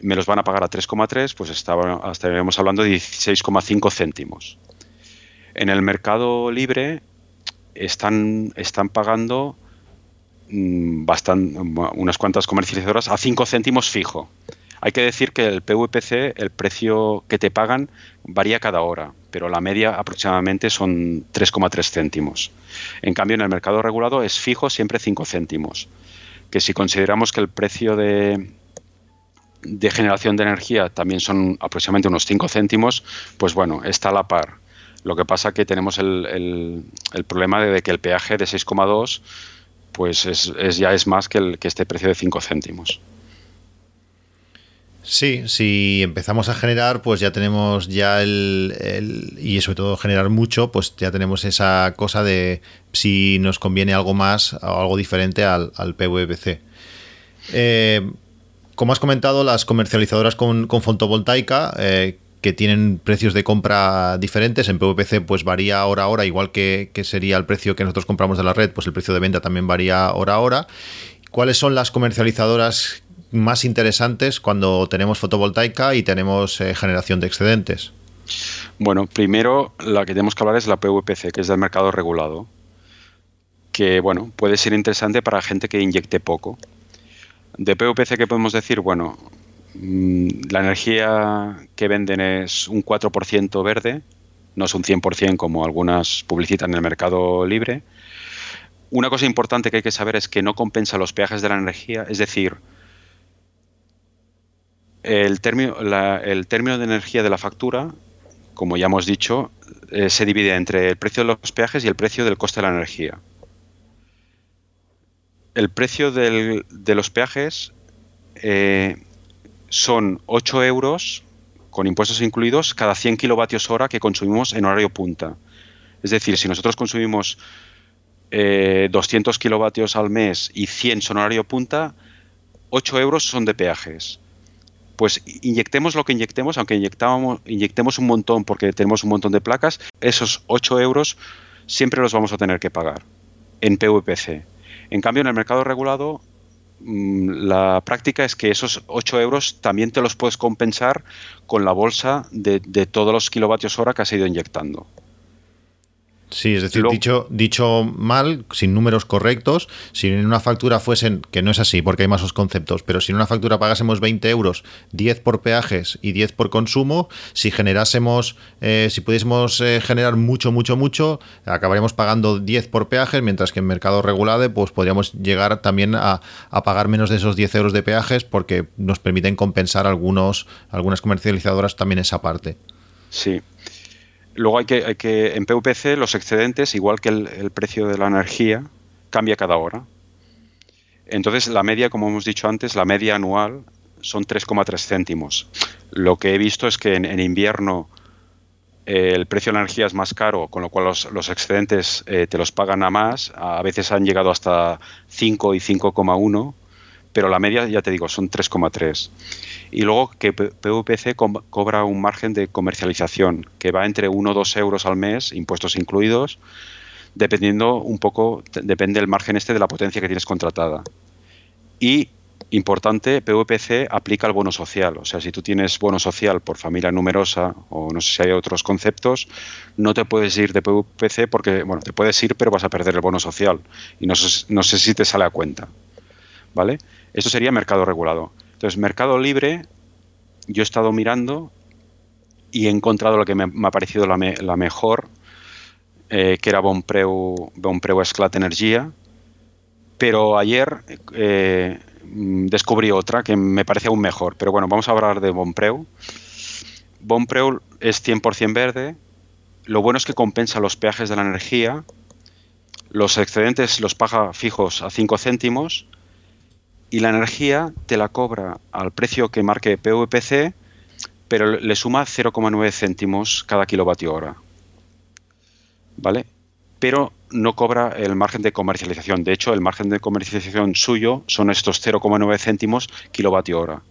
Speaker 8: me los van a pagar a 3,3, pues estaríamos hablando de 16,5 céntimos. En el mercado libre están, están pagando mm, bastan- unas cuantas comercializadoras a 5 céntimos fijo. Hay que decir que el PVPC, el precio que te pagan, varía cada hora, pero la media aproximadamente son 3,3 céntimos. En cambio, en el mercado regulado es fijo siempre 5 céntimos. Que si consideramos que el precio de, generación de energía también son aproximadamente unos 5 céntimos, pues bueno, está a la par. Lo que pasa que tenemos el problema de que el peaje de 6,2 pues es, es- ya es más que, el, que este precio de 5 céntimos.
Speaker 7: Sí, si empezamos a generar, pues ya tenemos ya el, y sobre todo generar mucho, pues ya tenemos esa cosa de si nos conviene algo más o algo diferente al, al PVPC. Eh, como has comentado, las comercializadoras con, con fotovoltaica eh, que tienen precios de compra diferentes, en PVPC pues varía hora a hora, igual que, que sería el precio que nosotros compramos de la red, pues el precio de venta también varía hora a hora. ¿Cuáles son las comercializadoras más interesantes cuando tenemos fotovoltaica y tenemos eh, generación de excedentes?
Speaker 8: Bueno, primero la que tenemos que hablar es la PVPC, que es del mercado regulado, que bueno, puede ser interesante para gente que inyecte poco. De PVPC, ¿qué podemos decir? Bueno, mm, la energía que venden es un 4% verde, no es un 100% como algunas publicitan en el mercado libre. Una cosa importante que hay que saber es que no compensa los peajes de la energía, es decir, el término, de energía de la factura, como ya hemos dicho, eh, se divide entre el precio de los peajes y el precio del coste de la energía. El precio de los peajes eh, son 8 euros con impuestos incluidos cada 100 kilovatios hora que consumimos en horario punta. Es decir, si nosotros consumimos eh, 200 kilovatios al mes y 100 son horario punta, 8 euros son de peajes pues inyectemos lo que inyectemos, aunque inyectamos, inyectemos un montón porque tenemos un montón de placas, esos 8 euros siempre los vamos a tener que pagar en PVPC. En cambio, en el mercado regulado, mm, la práctica es que esos 8 euros también te los puedes compensar con la bolsa de, de todos los kilovatios hora que has ido inyectando.
Speaker 7: Sí, es decir, dicho, dicho mal, sin números correctos, si en una factura fuesen, que no es así porque hay más esos conceptos, pero si en una factura pagásemos 20 euros, 10 por peajes y 10 por consumo, si generásemos, eh, si pudiésemos eh, generar mucho, mucho, mucho, acabaríamos pagando 10 por peajes, mientras que en mercado regulado pues podríamos llegar también a, a pagar menos de esos 10 euros de peajes porque nos permiten compensar algunos, algunas comercializadoras también esa parte.
Speaker 8: Sí. Luego hay que, hay que, en PVPC los excedentes, igual que el, precio de la energía, cambia cada hora. Entonces la media, como hemos dicho antes, la media anual son 3,3 céntimos. Lo que he visto es que en, invierno eh, el precio de la energía es más caro, con lo cual los, los excedentes eh, te los pagan a más. A veces han llegado hasta 5 y 5,1, pero la media, ya te digo, son 3,3. Y luego que PVPC cobra un margen de comercialización que va entre 1 o 2 euros al mes, impuestos incluidos, dependiendo un poco, depende el margen este de la potencia que tienes contratada. Y, importante, PVPC aplica el bono social. O sea, si tú tienes bono social por familia numerosa, o no sé si hay otros conceptos, no te puedes ir de PVPC porque, bueno, te puedes ir, pero vas a perder el bono social. Y no no sé si te sale a cuenta. ¿Vale? Esto sería mercado regulado. Entonces, mercado libre, yo he estado mirando y he encontrado lo que me, ha parecido la, me- la mejor, eh, que era Bonpreu, Bonpreu Esclat Energía. Pero ayer eh, descubrí otra que me parece aún mejor. Pero bueno, vamos a hablar de Bonpreu. Bonpreu es 100% verde. Lo bueno es que compensa los peajes de la energía. Los excedentes los paga fijos a 5 céntimos y la energía te la cobra al precio que marque PVPC, pero le suma 0,9 céntimos cada kilovatio hora. ¿Vale? Pero no cobra el margen de comercialización. De hecho, el margen de comercialización suyo son estos 0,9 céntimos kilovatio hora.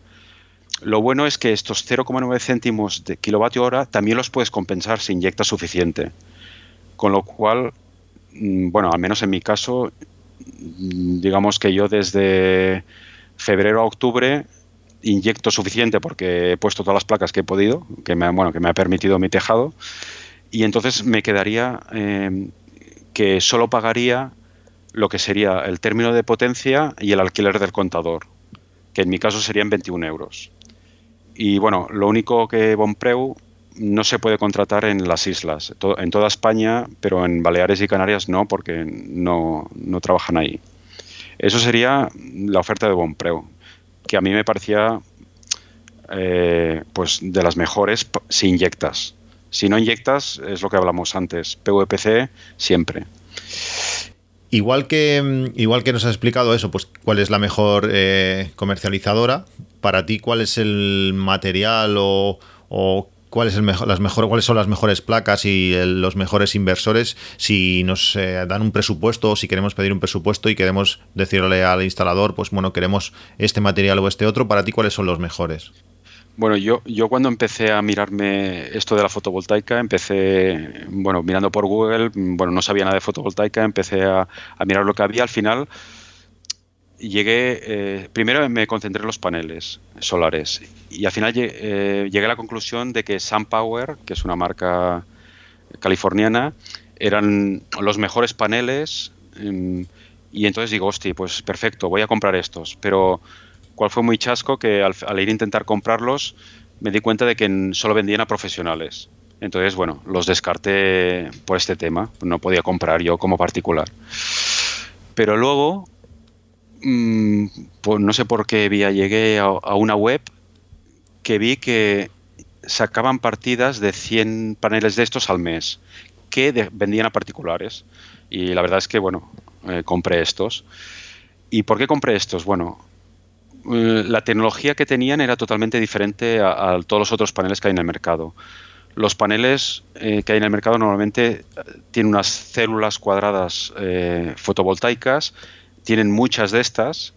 Speaker 8: Lo bueno es que estos 0,9 céntimos de kilovatio hora también los puedes compensar si inyectas suficiente. Con lo cual, mm, bueno, al menos en mi caso, digamos que yo desde febrero a octubre inyecto suficiente porque he puesto todas las placas que he podido, que me, bueno, que me ha permitido mi tejado, y entonces me quedaría eh, que solo pagaría lo que sería el término de potencia y el alquiler del contador, que en mi caso serían 21 euros. Y bueno, lo único que Bonpreu no se puede contratar en las islas, en toda España, pero en Baleares y Canarias no, porque no, no trabajan ahí. Eso sería la oferta de Bonpreu, que a mí me parecía eh, pues de las mejores si inyectas. Si no inyectas, es lo que hablamos antes, PVPC siempre.
Speaker 7: Igual que, mm, igual que nos has explicado eso, pues cuál es la mejor eh, comercializadora, para ti cuál es el material o, o cuál es las mejor, cuáles son las mejores placas y los mejores inversores, si nos eh, dan un presupuesto o si queremos pedir un presupuesto y queremos decirle al instalador, pues bueno, queremos este material o este otro, para ti cuáles son los mejores.
Speaker 8: Bueno, yo, yo cuando empecé a mirarme esto de la fotovoltaica, empecé, bueno, mirando por Google, bueno, no sabía nada de fotovoltaica, empecé a mirar lo que había. Al final llegué, eh, primero me concentré en los paneles solares y al final eh, llegué a la conclusión de que SunPower, que es una marca californiana, eran los mejores paneles mm, y entonces digo, hostia, pues perfecto, voy a comprar estos, pero cuál fue muy chasco que al, al ir a intentar comprarlos me di cuenta de que solo vendían a profesionales. Entonces, bueno, los descarté por este tema. No podía comprar yo como particular. Pero luego, pues no sé por qué vía llegué a, una web que vi que sacaban partidas de 100 paneles de estos al mes que vendían a particulares. Y la verdad es que, bueno, eh, compré estos. ¿Y por qué compré estos? Bueno, eh, la tecnología que tenían era totalmente diferente a, todos los otros paneles que hay en el mercado. Los paneles eh, que hay en el mercado normalmente tienen unas células cuadradas fotovoltaicas, tienen muchas de estas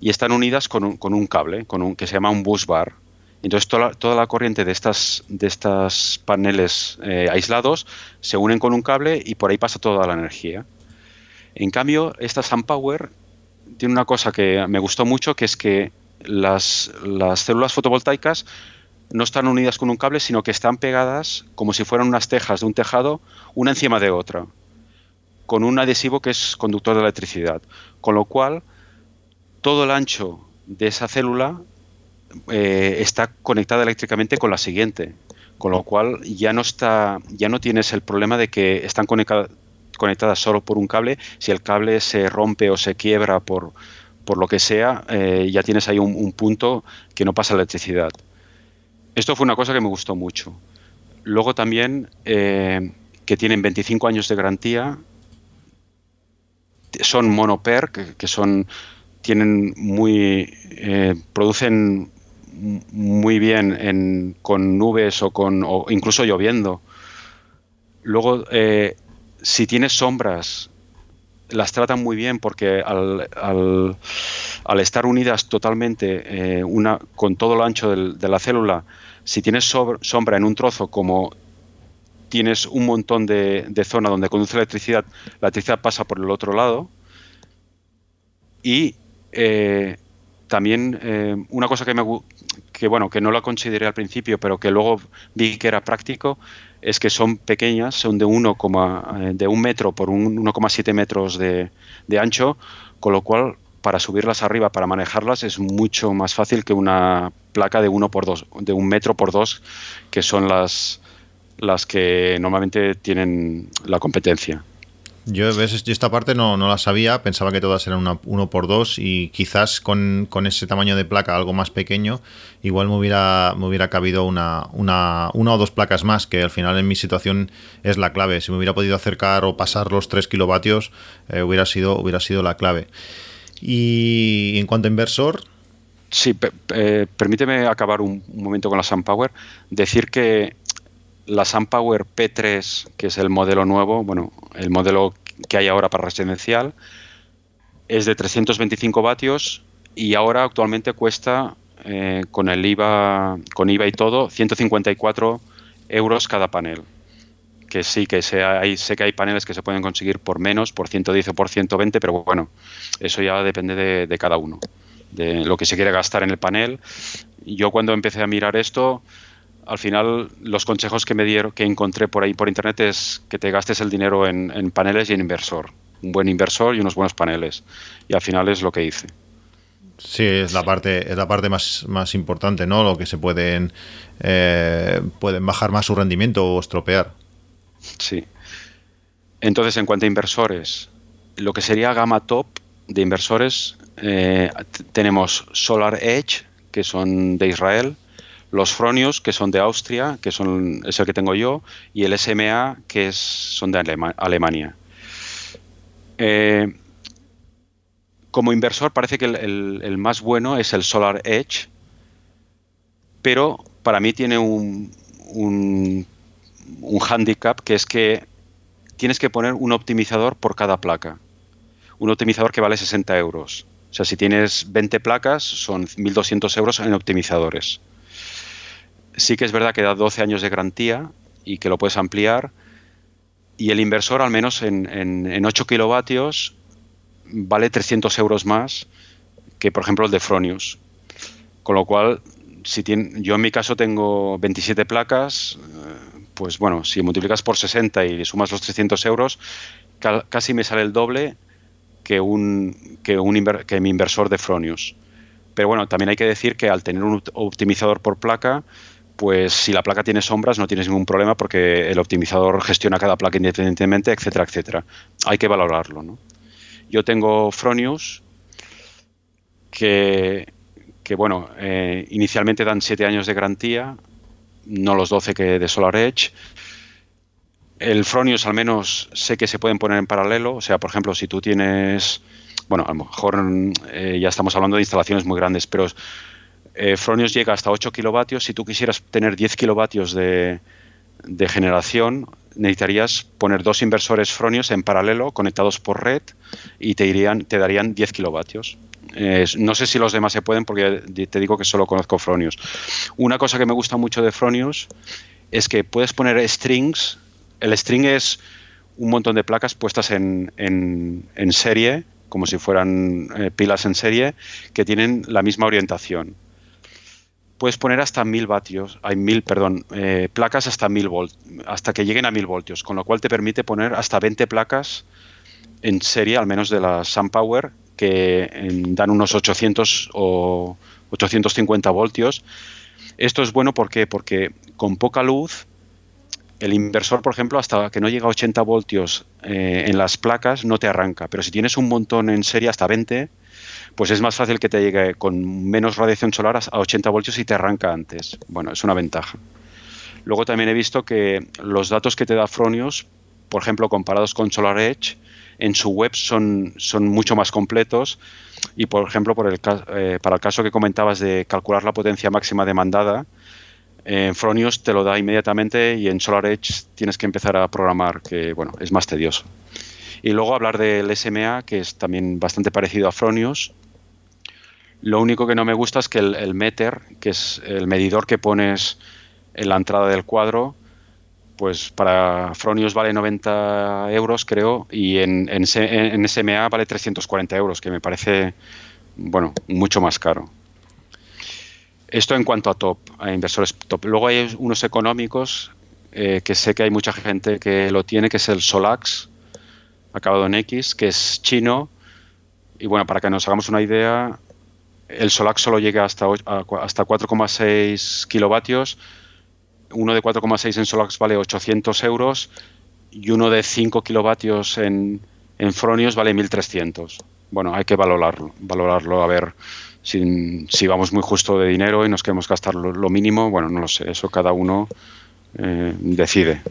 Speaker 8: y están unidas con un, con un cable, con un, que se llama un bus bar. Entonces toda la, corriente de estas, de estas paneles eh, aislados se unen con un cable y por ahí pasa toda la energía. En cambio, esta SunPower tiene una cosa que me gustó mucho, que es que las, las células fotovoltaicas no están unidas con un cable, sino que están pegadas como si fueran unas tejas de un tejado, una encima de otra, con un adhesivo que es conductor de electricidad. Con lo cual, todo el ancho de esa célula eh, está conectada eléctricamente con la siguiente. Con lo cual ya no está, ya no tienes el problema de que están conectadas solo por un cable. Si el cable se rompe o se quiebra por, por lo que sea, eh, ya tienes ahí un, un punto que no pasa electricidad. Esto fue una cosa que me gustó mucho. Luego también eh, que tienen 25 años de garantía, son monoper, que, son tienen muy eh, producen muy bien en- con nubes o con o incluso lloviendo. Luego, eh, si tienes sombras, las tratan muy bien porque al, al- al estar unidas totalmente eh, una, con todo lo ancho del- de la célula, si tienes sombra en un trozo como tienes un montón de, zona donde conduce la electricidad, la electricidad pasa por el otro lado. Y eh, también eh, una cosa que me que bueno que no la consideré al principio pero que luego vi que era práctico es que son pequeñas son de 1, eh, de un metro por un 1,7 metros de, de ancho con lo cual para subirlas arriba para manejarlas es mucho más fácil que una placa de 1 por 2 de un metro por 2 que son las las que normalmente tienen la competencia
Speaker 7: Yo, ves, yo esta parte no, no la sabía, pensaba que todas eran una, uno por dos y quizás con, con ese tamaño de placa algo más pequeño, igual me hubiera, me hubiera cabido una, una, una o dos placas más, que al final en mi situación es la clave. Si me hubiera podido acercar o pasar los 3 kilovatios, eh, hubiera, sido, hubiera sido la clave. Y en cuanto a inversor,
Speaker 8: Sí, eh, permíteme acabar un, un momento con la SunPower. Decir que la SunPower P3, que es el modelo nuevo, bueno, el modelo que hay ahora para residencial, es de 325 vatios y ahora actualmente cuesta eh, con el IVA, con IVA y todo, 154 euros cada panel. Que sí, que hay, sé que hay paneles que se pueden conseguir por menos, por 110 o por 120, pero bueno, eso ya depende de, de cada uno, de lo que se quiere gastar en el panel. Yo cuando empecé a mirar esto, al final los consejos que me dieron, que encontré por ahí por internet es que te gastes el dinero en, en paneles y en inversor. un buen inversor y unos buenos paneles. Y al final es lo que hice.
Speaker 7: Sí, es la parte, es la parte más, más importante, ¿no? Lo que se pueden, eh, pueden bajar más su rendimiento o estropear.
Speaker 8: Sí. Entonces, en cuanto a inversores, lo que sería gama top de inversores, eh, tenemos Solar Edge, que son de Israel, los Fronius, que son de Austria, que son, es el que tengo yo, y el SMA, que es, son de Alema- Alemania. Eh, como inversor parece que el más bueno es el Solar Edge, pero para mí tiene un, un, un handicap que es que tienes que poner un optimizador por cada placa. Un optimizador que vale 60 euros. O sea, si tienes 20 placas, son 1.200 euros en optimizadores. Sí que es verdad que da 12 años de garantía y que lo puedes ampliar. Y el inversor, al menos en, en- en 8 kilovatios, vale 300 euros más que, por ejemplo, el de Fronius. Con lo cual, si tien- yo en mi caso tengo 27 placas, eh, pues bueno, si multiplicas por 60 y le sumas los 300 euros, ca- casi me sale el doble que un, que, un que mi inversor de Fronius. Pero bueno, también hay que decir que al tener un opt- optimizador por placa, pues si la placa tiene sombras no tienes ningún problema porque el optimizador gestiona cada placa independientemente, etcétera, etcétera. Hay que valorarlo, ¿no? Yo tengo Fronius que, que bueno, eh, inicialmente dan 7 años de garantía, no los 12 que de Solar Edge. El Fronius al menos sé que se pueden poner en paralelo, o sea, por ejemplo, si tú tienes, bueno, a lo mejor eh, ya estamos hablando de instalaciones muy grandes, pero eh, Fronius llega hasta 8 kilovatios, si tú quisieras tener 10 kilovatios de, de generación, necesitarías poner dos inversores Fronius en paralelo conectados por red y te, darían 10 kilovatios. Eh, no sé si los demás se pueden porque te digo que solo conozco Fronius. Una cosa que me gusta mucho de Fronius es que puedes poner strings. El string es un montón de placas puestas en serie, como si fueran eh, pilas en serie, que tienen la misma orientación. Puedes poner hasta mil vatios, hay mil, perdón, eh, placas hasta mil volt, hasta que lleguen a mil voltios, con lo cual te permite poner hasta 20 placas en serie, al menos de la SunPower, que en, dan unos 800 o 850 voltios. Esto es bueno ¿por qué? porque con poca luz, el inversor, por ejemplo, hasta que no llega a 80 voltios eh, en las placas, no te arranca. Pero si tienes un montón en serie hasta 20, pues es más fácil que te llegue con menos radiación solar a 80 voltios y te arranca antes. Bueno, es una ventaja. Luego también he visto que los datos que te da Fronius, por ejemplo, comparados con Solar Edge, en su web son, son mucho más completos y, por ejemplo, por el, eh, para el caso que comentabas de calcular la potencia máxima demandada, en Fronius te lo da inmediatamente y en Solar Edge tienes que empezar a programar, que bueno, es más tedioso. Y luego hablar del SMA, que es también bastante parecido a Fronius. Lo único que no me gusta es que el, meter, que es el medidor que pones en la entrada del cuadro, pues para Fronius vale 90 euros, creo, y en, en, en, SMA vale 340 euros, que me parece, bueno, mucho más caro. Esto en cuanto a top, a inversores top. Luego hay unos económicos eh, que sé que hay mucha gente que lo tiene, que es el Solax, acabado en X, que es chino. Y bueno, para que nos hagamos una idea, el Solax solo llega hasta, hasta 4,6 kilovatios. Uno de 4,6 en Solax vale 800 euros y uno de 5 kilovatios en, en Fronius vale 1.300. Bueno, hay que valorarlo, valorarlo a ver si, si, vamos muy justo de dinero y nos queremos gastar lo, mínimo. Bueno, no lo sé, eso cada uno eh, decide.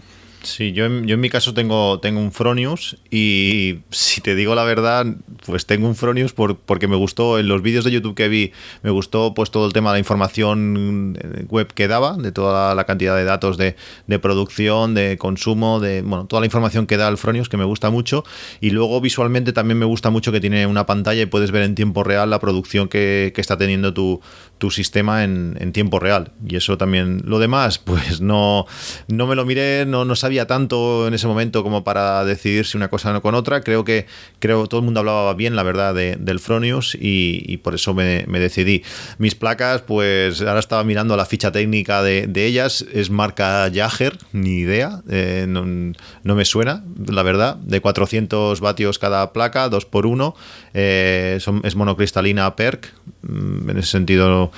Speaker 7: Sí, yo en, yo en mi caso tengo, tengo un Fronius y si te digo la verdad, pues tengo un Fronius por, porque me gustó, en los vídeos de YouTube que vi, me gustó pues todo el tema de la información web que daba, de toda la cantidad de datos de, de producción, de consumo, de bueno, toda la información que da el Fronius que me gusta mucho. Y luego visualmente también me gusta mucho que tiene una pantalla y puedes ver en tiempo real la producción que, que está teniendo tu, tu sistema en, en, tiempo real. Y eso también, lo demás pues no, no me lo miré, no, no sabía sabía tanto en ese momento como para decidir si una cosa con otra. Creo que creo todo el mundo hablaba bien, la verdad, de, del Fronius y, por eso me, decidí. Mis placas, pues ahora estaba mirando la ficha técnica de, de ellas. Es marca Jager, ni idea. Eh, no, no, me suena, la verdad. De 400 vatios cada placa, 2 por 1 eh, son, es monocristalina PERC. Mm, en ese sentido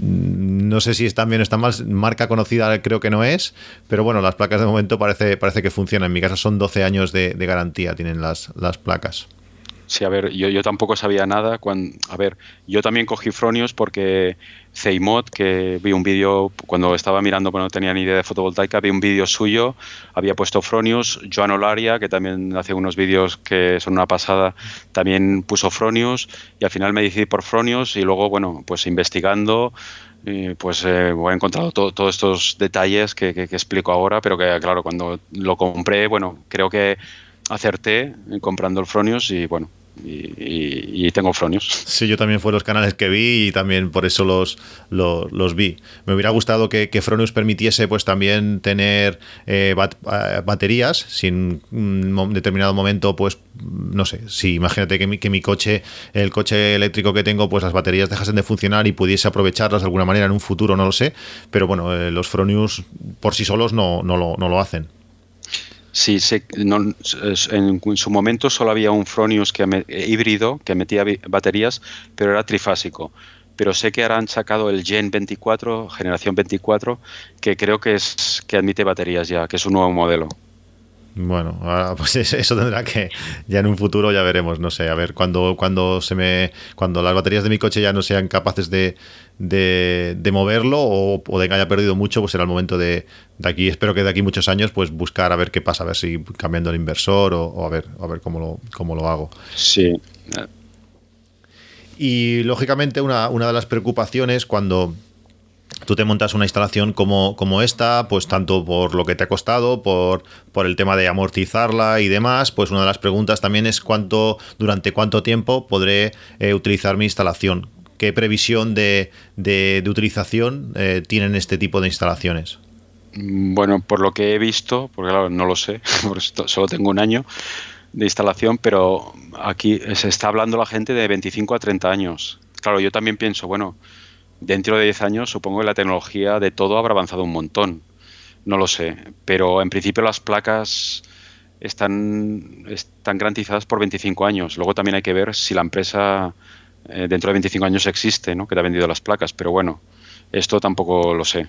Speaker 7: no sé si están bien o están mal, marca conocida creo que no es, pero bueno, las placas de momento parece, parece que funcionan. En mi caso son 12 años de, de garantía, tienen las, las placas.
Speaker 8: Sí, a ver, yo, yo tampoco sabía nada. Cuando, a ver, yo también cogí Fronius porque Ceimod, que vi un vídeo cuando estaba mirando, cuando no tenía ni idea de fotovoltaica, vi un vídeo suyo, había puesto Fronius. Joan Olaria, que también hace unos vídeos que son una pasada, también puso Fronius y al final me decidí por Fronius y luego, bueno, pues investigando, pues eh, he encontrado todos todo estos detalles que, que, que explico ahora, pero que, claro, cuando lo compré, bueno, creo que acerté comprando el Fronius y bueno, y, tengo Fronius.
Speaker 7: Sí, yo también fue los canales que vi y también por eso los, los, vi. Me hubiera gustado que, que, Fronius permitiese pues también tener eh, bat, baterías sin un determinado momento pues no sé, si imagínate que mi, que mi coche, el coche eléctrico que tengo, pues las baterías dejasen de funcionar y pudiese aprovecharlas de alguna manera en un futuro, no lo sé, pero bueno, eh, los Fronius por sí solos no, no, lo, no lo hacen.
Speaker 8: Sí, se, no, en su momento solo había un Fronius que me, híbrido que metía baterías, pero era trifásico. Pero sé que ahora han sacado el Gen 24, generación 24, que creo que es que admite baterías ya, que es un nuevo modelo.
Speaker 7: Bueno, *laughs* pues eso tendrá que ya en un futuro ya veremos, no sé, a ver cuando cuando se me cuando las baterías de mi coche ya no sean capaces de, de, de moverlo o, o, de que haya perdido mucho, pues será el momento de, de, aquí, espero que de aquí muchos años, pues buscar a ver qué pasa, a ver si cambiando el inversor o, o a ver a ver cómo lo cómo lo hago.
Speaker 8: Sí.
Speaker 7: Y lógicamente una, una de las preocupaciones cuando tú te montas una instalación como, como, esta, pues tanto por lo que te ha costado, por, por el tema de amortizarla y demás, pues una de las preguntas también es cuánto, durante cuánto tiempo podré eh, utilizar mi instalación. ¿Qué previsión de, de, utilización eh, tienen este tipo de instalaciones?
Speaker 8: Bueno, por lo que he visto, porque claro, no lo sé, *laughs* solo tengo un año de instalación, pero aquí se está hablando la gente de 25 a 30 años. Claro, yo también pienso, bueno, dentro de 10 años supongo que la tecnología de todo habrá avanzado un montón. No lo sé, pero en principio las placas están, están garantizadas por 25 años. Luego también hay que ver si la empresa eh, dentro de 25 años existe, ¿no? que te ha vendido las placas, pero bueno, esto tampoco lo sé.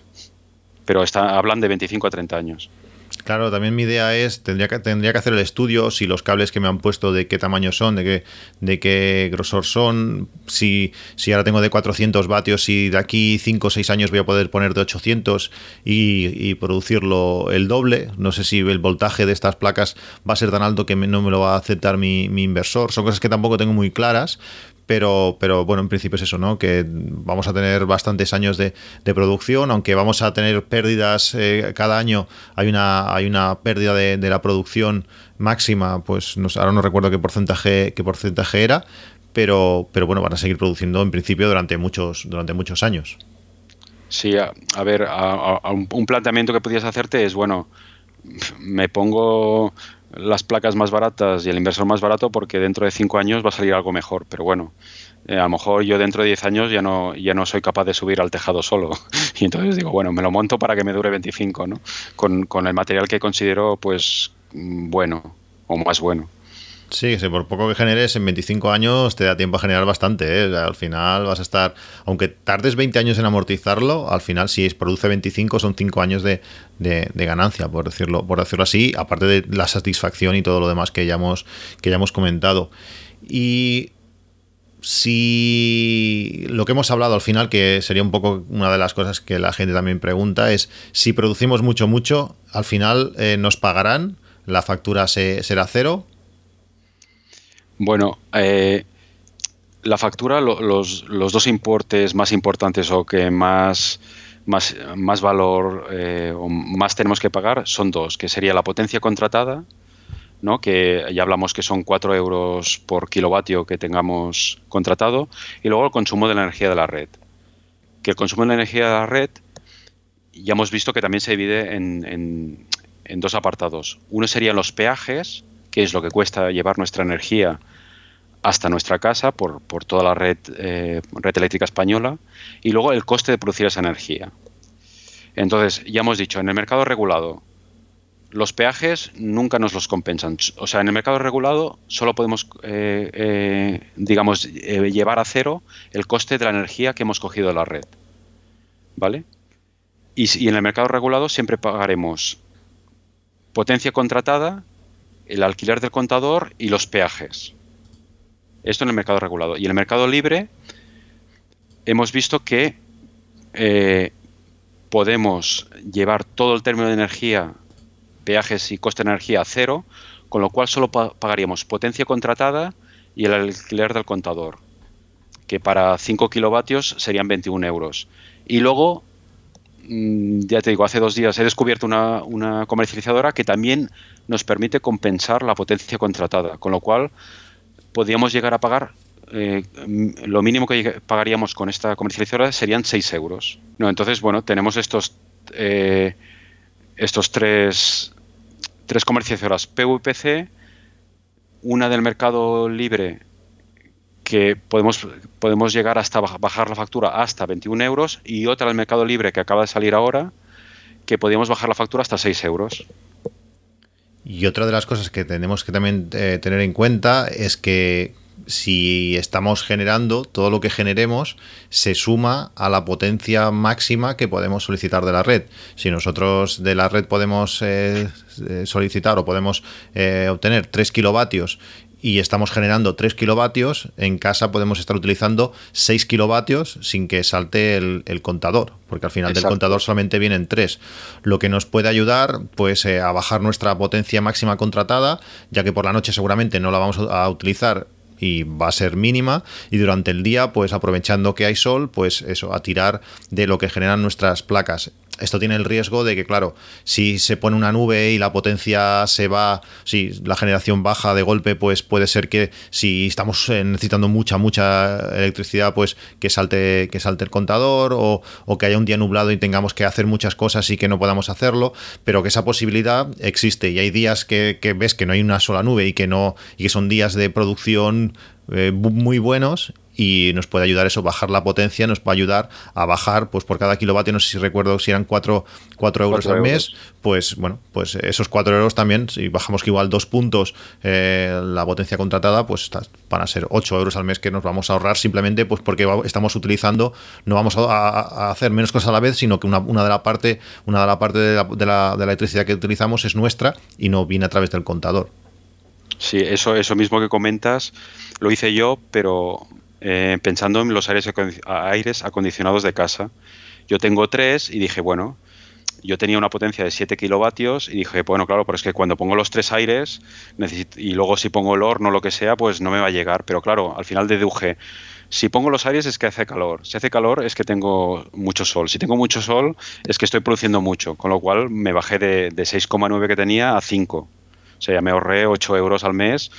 Speaker 8: Pero hablan de 25 a 30 años.
Speaker 7: Claro, también mi idea es, tendría que, tendría que hacer el estudio si los cables que me han puesto de qué tamaño son, de qué, de qué grosor son, si, si ahora tengo de 400 vatios y de aquí 5 o 6 años voy a poder poner de 800 y, y, producirlo el doble. No sé si el voltaje de estas placas va a ser tan alto que me, no me lo va a aceptar mi, mi inversor. Son cosas que tampoco tengo muy claras, pero, pero bueno, en principio es eso, ¿no? Que vamos a tener bastantes años de, producción, aunque vamos a tener pérdidas eh, cada año, hay una, hay una pérdida de, la producción máxima, pues ahora no recuerdo qué porcentaje, qué porcentaje era, pero, pero bueno, van a seguir produciendo en principio durante muchos, durante muchos años.
Speaker 8: Sí, a, ver, un, un planteamiento que podías hacerte es, bueno, me pongo las placas más baratas y el inversor más barato porque dentro de cinco años va a salir algo mejor. Pero bueno, eh, a lo mejor yo dentro de 10 años ya no, ya no soy capaz de subir al tejado solo. *laughs* Y entonces digo, bueno, me lo monto para que me dure 25, ¿no? Con, con el material que considero, pues, bueno o más bueno.
Speaker 7: Sí, por poco que generes, en 25 años te da tiempo a generar bastante. ¿eh? Al final vas a estar, aunque tardes 20 años en amortizarlo, al final si produce 25 son 5 años de, de, ganancia, por decirlo, por decirlo así, aparte de la satisfacción y todo lo demás que ya hemos, que comentado. Y si lo que hemos hablado al final, que sería un poco una de las cosas que la gente también pregunta, es si producimos mucho, mucho, al final eh, nos pagarán, la factura se, será cero.
Speaker 8: Bueno, eh, la factura, lo, los, los, dos importes más importantes o que más, más, más valor eh, o más tenemos que pagar son dos, que sería la potencia contratada, ¿no? que ya hablamos que son 4 euros por kilovatio que tengamos contratado, y luego el consumo de la energía de la red. Que el consumo de la energía de la red ya hemos visto que también se divide en, en en dos apartados. Uno serían los peajes, que es lo que cuesta llevar nuestra energía hasta nuestra casa por, por toda la red, eh, red eléctrica española, y luego el coste de producir esa energía. Entonces, ya hemos dicho, en el mercado regulado, los peajes nunca nos los compensan. O sea, en el mercado regulado solo podemos, eh, eh, digamos, llevar a cero el coste de la energía que hemos cogido de la red. ¿Vale? Y, y en el mercado regulado siempre pagaremos potencia contratada, el alquiler del contador y los peajes. Esto en el mercado regulado. Y en el mercado libre hemos visto que eh, podemos llevar todo el término de energía, peajes y coste de energía a cero, con lo cual solo pa- pagaríamos potencia contratada y el alquiler del contador, que para 5 kilovatios serían 21 euros. Y luego, ya te digo, hace dos días he descubierto una, una comercializadora que también nos permite compensar la potencia contratada, con lo cual podríamos llegar a pagar eh, mm, lo mínimo que pagaríamos con esta comercializadora serían 6 euros. No, entonces, bueno, tenemos estos, eh, estos tres, tres comercializadoras PVPC, una del mercado libre que podemos, podemos llegar hasta baj- bajar la factura hasta 21 euros y otra del mercado libre que acaba de salir ahora que podríamos bajar la factura hasta 6 euros.
Speaker 7: Y otra de las cosas que tenemos que también eh, tener en cuenta es que si estamos generando, todo lo que generemos se suma a la potencia máxima que podemos solicitar de la red. Si nosotros de la red podemos eh, eh, solicitar o podemos obtener 3 kilovatios y estamos generando 3 kilovatios, en casa podemos estar utilizando 6 kilovatios sin que salte el, el contador, porque al final del contador solamente vienen 3, lo que nos puede ayudar pues eh, a bajar nuestra potencia máxima contratada, ya que por la noche seguramente no la vamos a utilizar y va a ser mínima y durante el día pues aprovechando que hay sol pues eso a tirar de lo que generan nuestras placas esto tiene el riesgo de que, claro, si se pone una nube y la potencia se va, si la generación baja de golpe, pues puede ser que si estamos eh, necesitando mucha, mucha electricidad, pues que salte, que salte el contador o, o que haya un día nublado y tengamos que hacer muchas cosas y que no podamos hacerlo, pero que esa posibilidad existe. Y hay días que, que ves que no hay una sola nube y que no y que son días de producción eh, muy buenos y nos puede ayudar eso, bajar la potencia, nos va a ayudar a bajar, pues por cada kilovatio, no sé si recuerdo si eran 4, euros
Speaker 8: Cuatro
Speaker 7: al
Speaker 8: euros.
Speaker 7: mes, pues bueno, pues esos 4 euros también, si bajamos que igual dos puntos eh, la potencia contratada, pues van a ser 8 euros al mes que nos vamos a ahorrar simplemente pues porque estamos utilizando, no vamos a, a- a hacer menos cosas a la vez, sino que una, una de la parte, una de la parte de la, de la- de la electricidad que utilizamos es nuestra y no viene a través del contador.
Speaker 8: Sí, eso, eso mismo que comentas lo hice yo, pero eh, pensando en los aires, aires acondicionados de casa. Yo tengo tres y dije, bueno, yo tenía una potencia de 7 kilovatios y dije, bueno, claro, pero es que cuando pongo los tres aires necesito- y luego si pongo el horno o lo que sea, pues no me va a llegar. Pero claro, al final deduje, si pongo los aires es que hace calor. Si hace calor es que tengo mucho sol. Si tengo mucho sol es que estoy produciendo mucho. Con lo cual me bajé de, de 6,9 que tenía a 5. O sea, me ahorré 8 euros al mes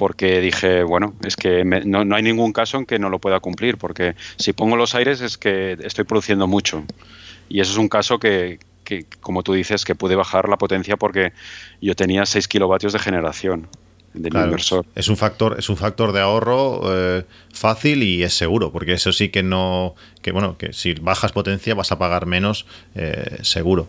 Speaker 8: porque dije, bueno, es que me- no, no hay ningún caso en que no lo pueda cumplir, porque si pongo los aires es que estoy produciendo mucho. Y eso es un caso que, que, como tú dices, que pude bajar la potencia porque yo tenía 6 kilovatios de generación de mi
Speaker 7: Claro,
Speaker 8: inversor.
Speaker 7: Es un factor, es un factor de ahorro eh, fácil y es seguro, porque eso sí que no, que bueno, que si bajas potencia vas a pagar menos, eh, seguro.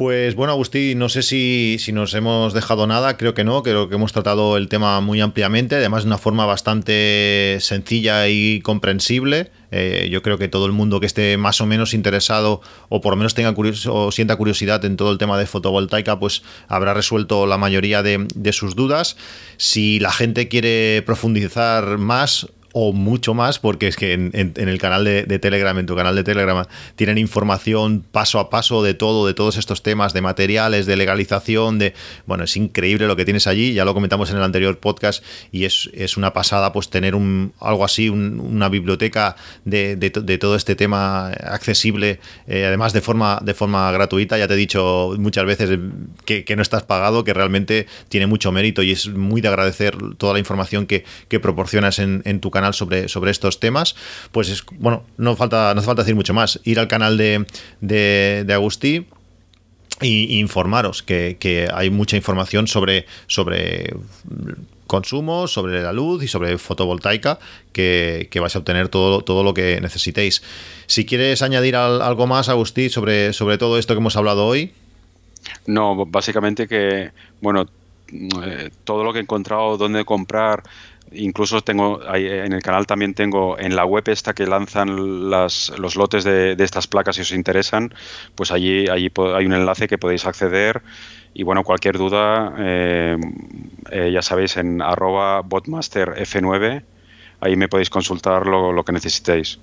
Speaker 7: Pues bueno, Agustín, no sé si, si nos hemos dejado nada, creo que no, creo que hemos tratado el tema muy ampliamente, además de una forma bastante sencilla y comprensible. Eh, yo creo que todo el mundo que esté más o menos interesado o por lo menos tenga o sienta curiosidad en todo el tema de fotovoltaica, pues habrá resuelto la mayoría de sus dudas. Si la gente quiere profundizar más o mucho más, porque es que en, en- el canal de, Telegram, en tu canal de Telegram, tienen información paso a paso de todo, de todos estos temas, de materiales, de legalización, de bueno, es increíble lo que tienes allí, ya lo comentamos en el anterior podcast, y es, es una pasada pues tener un algo así, un- una biblioteca de, de to- de todo este tema accesible, eh, además de forma, de forma gratuita, ya te he dicho muchas veces que, que no estás pagado, que realmente tiene mucho mérito y es muy de agradecer toda la información que, que proporcionas en, en tu canal sobre, sobre estos temas. Pues es, bueno, no falta, no hace falta decir mucho más. Ir al canal de, de, de Agustí y informaros que, que hay mucha información sobre, sobre consumo, sobre la luz y sobre fotovoltaica, que, que vais a obtener todo, todo lo que necesitéis. Si quieres añadir al- algo más, Agustín, sobre, sobre todo esto que hemos hablado hoy.
Speaker 8: No, básicamente que, bueno, eh, todo lo que he encontrado, dónde comprar, incluso tengo, ahí en el canal también tengo en la web esta que lanzan las, los lotes de, estas placas si os interesan, pues allí, allí hay un enlace que podéis acceder y bueno, cualquier duda, eh, eh, ya sabéis, en arroba botmasterf9, ahí me podéis consultar lo, lo que necesitéis.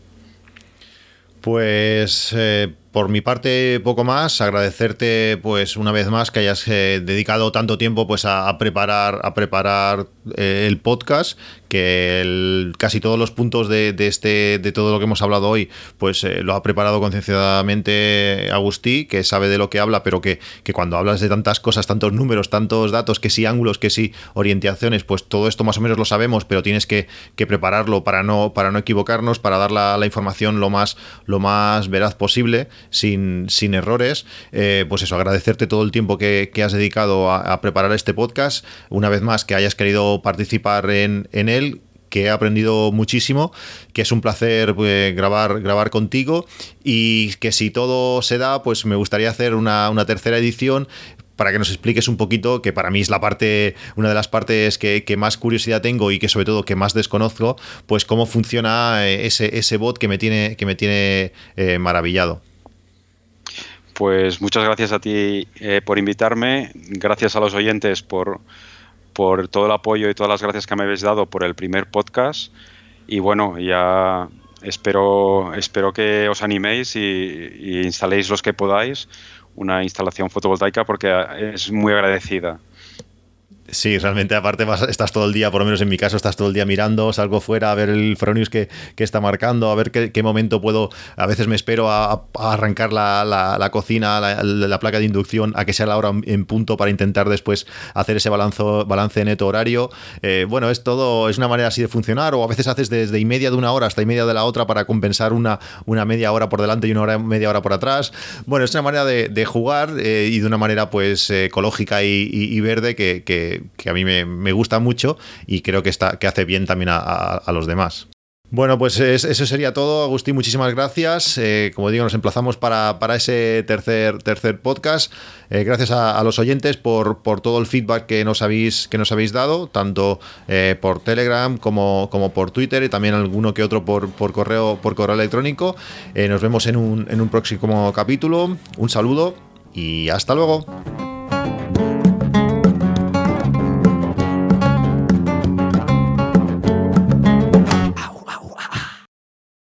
Speaker 7: Pues eh, por mi parte poco más, agradecerte pues una vez más que hayas eh, dedicado tanto tiempo pues a, preparar a preparar eh, el podcast, que casi todos los puntos de, de este de todo lo que hemos hablado hoy pues eh, lo ha preparado concienciadamente Agustí, que sabe de lo que habla, pero que, que cuando hablas de tantas cosas, tantos números, tantos datos, que sí ángulos, que sí orientaciones, pues todo esto más o menos lo sabemos, pero tienes que, que prepararlo para no para no equivocarnos, para dar la, la información lo más lo más veraz posible, sin, sin errores. Eh, pues eso, agradecerte todo el tiempo que, que has dedicado a, preparar este podcast. Una vez más, que hayas querido participar en, en él que he aprendido muchísimo, que es un placer pues, grabar, grabar contigo y que si todo se da, pues me gustaría hacer una, una tercera edición para que nos expliques un poquito, que para mí es la parte, una de las partes que, que más curiosidad tengo y que sobre todo que más desconozco, pues cómo funciona eh, ese, ese bot que me tiene, que me tiene eh, maravillado.
Speaker 8: Pues muchas gracias a ti eh, por invitarme, gracias a los oyentes por, por todo el apoyo y todas las gracias que me habéis dado por el primer podcast. Y bueno, ya espero, espero que os animéis y, y instaléis los que podáis una instalación fotovoltaica porque es muy agradecida.
Speaker 7: Sí, realmente aparte vas, estás todo el día, por lo menos en mi caso, estás todo el día mirando, salgo fuera a ver el Fronius que, está marcando, a ver qué, momento puedo, a veces me espero a, arrancar la, la, la cocina, la, la, placa de inducción, a que sea la hora en punto para intentar después hacer ese balance neto horario. Eh, bueno, es todo, es una manera así de funcionar, o a veces haces desde y media de una hora hasta y media de la otra para compensar una, una media hora por delante y una hora, media hora por atrás. Bueno, es una manera de, jugar eh, y de una manera pues ecológica y, verde que que a mí me, gusta mucho y creo que, está, que hace bien también a, a, los demás. Bueno, pues es, eso sería todo, Agustín. Muchísimas gracias. Eh, como digo, nos emplazamos para, para ese tercer, tercer podcast. Eh, gracias a, los oyentes por, por, todo el feedback que nos habéis, que nos habéis dado, tanto eh, por Telegram como, como, por Twitter y también alguno que otro por, por correo, por correo electrónico. Nos vemos en un, en un próximo capítulo. Un saludo y hasta luego.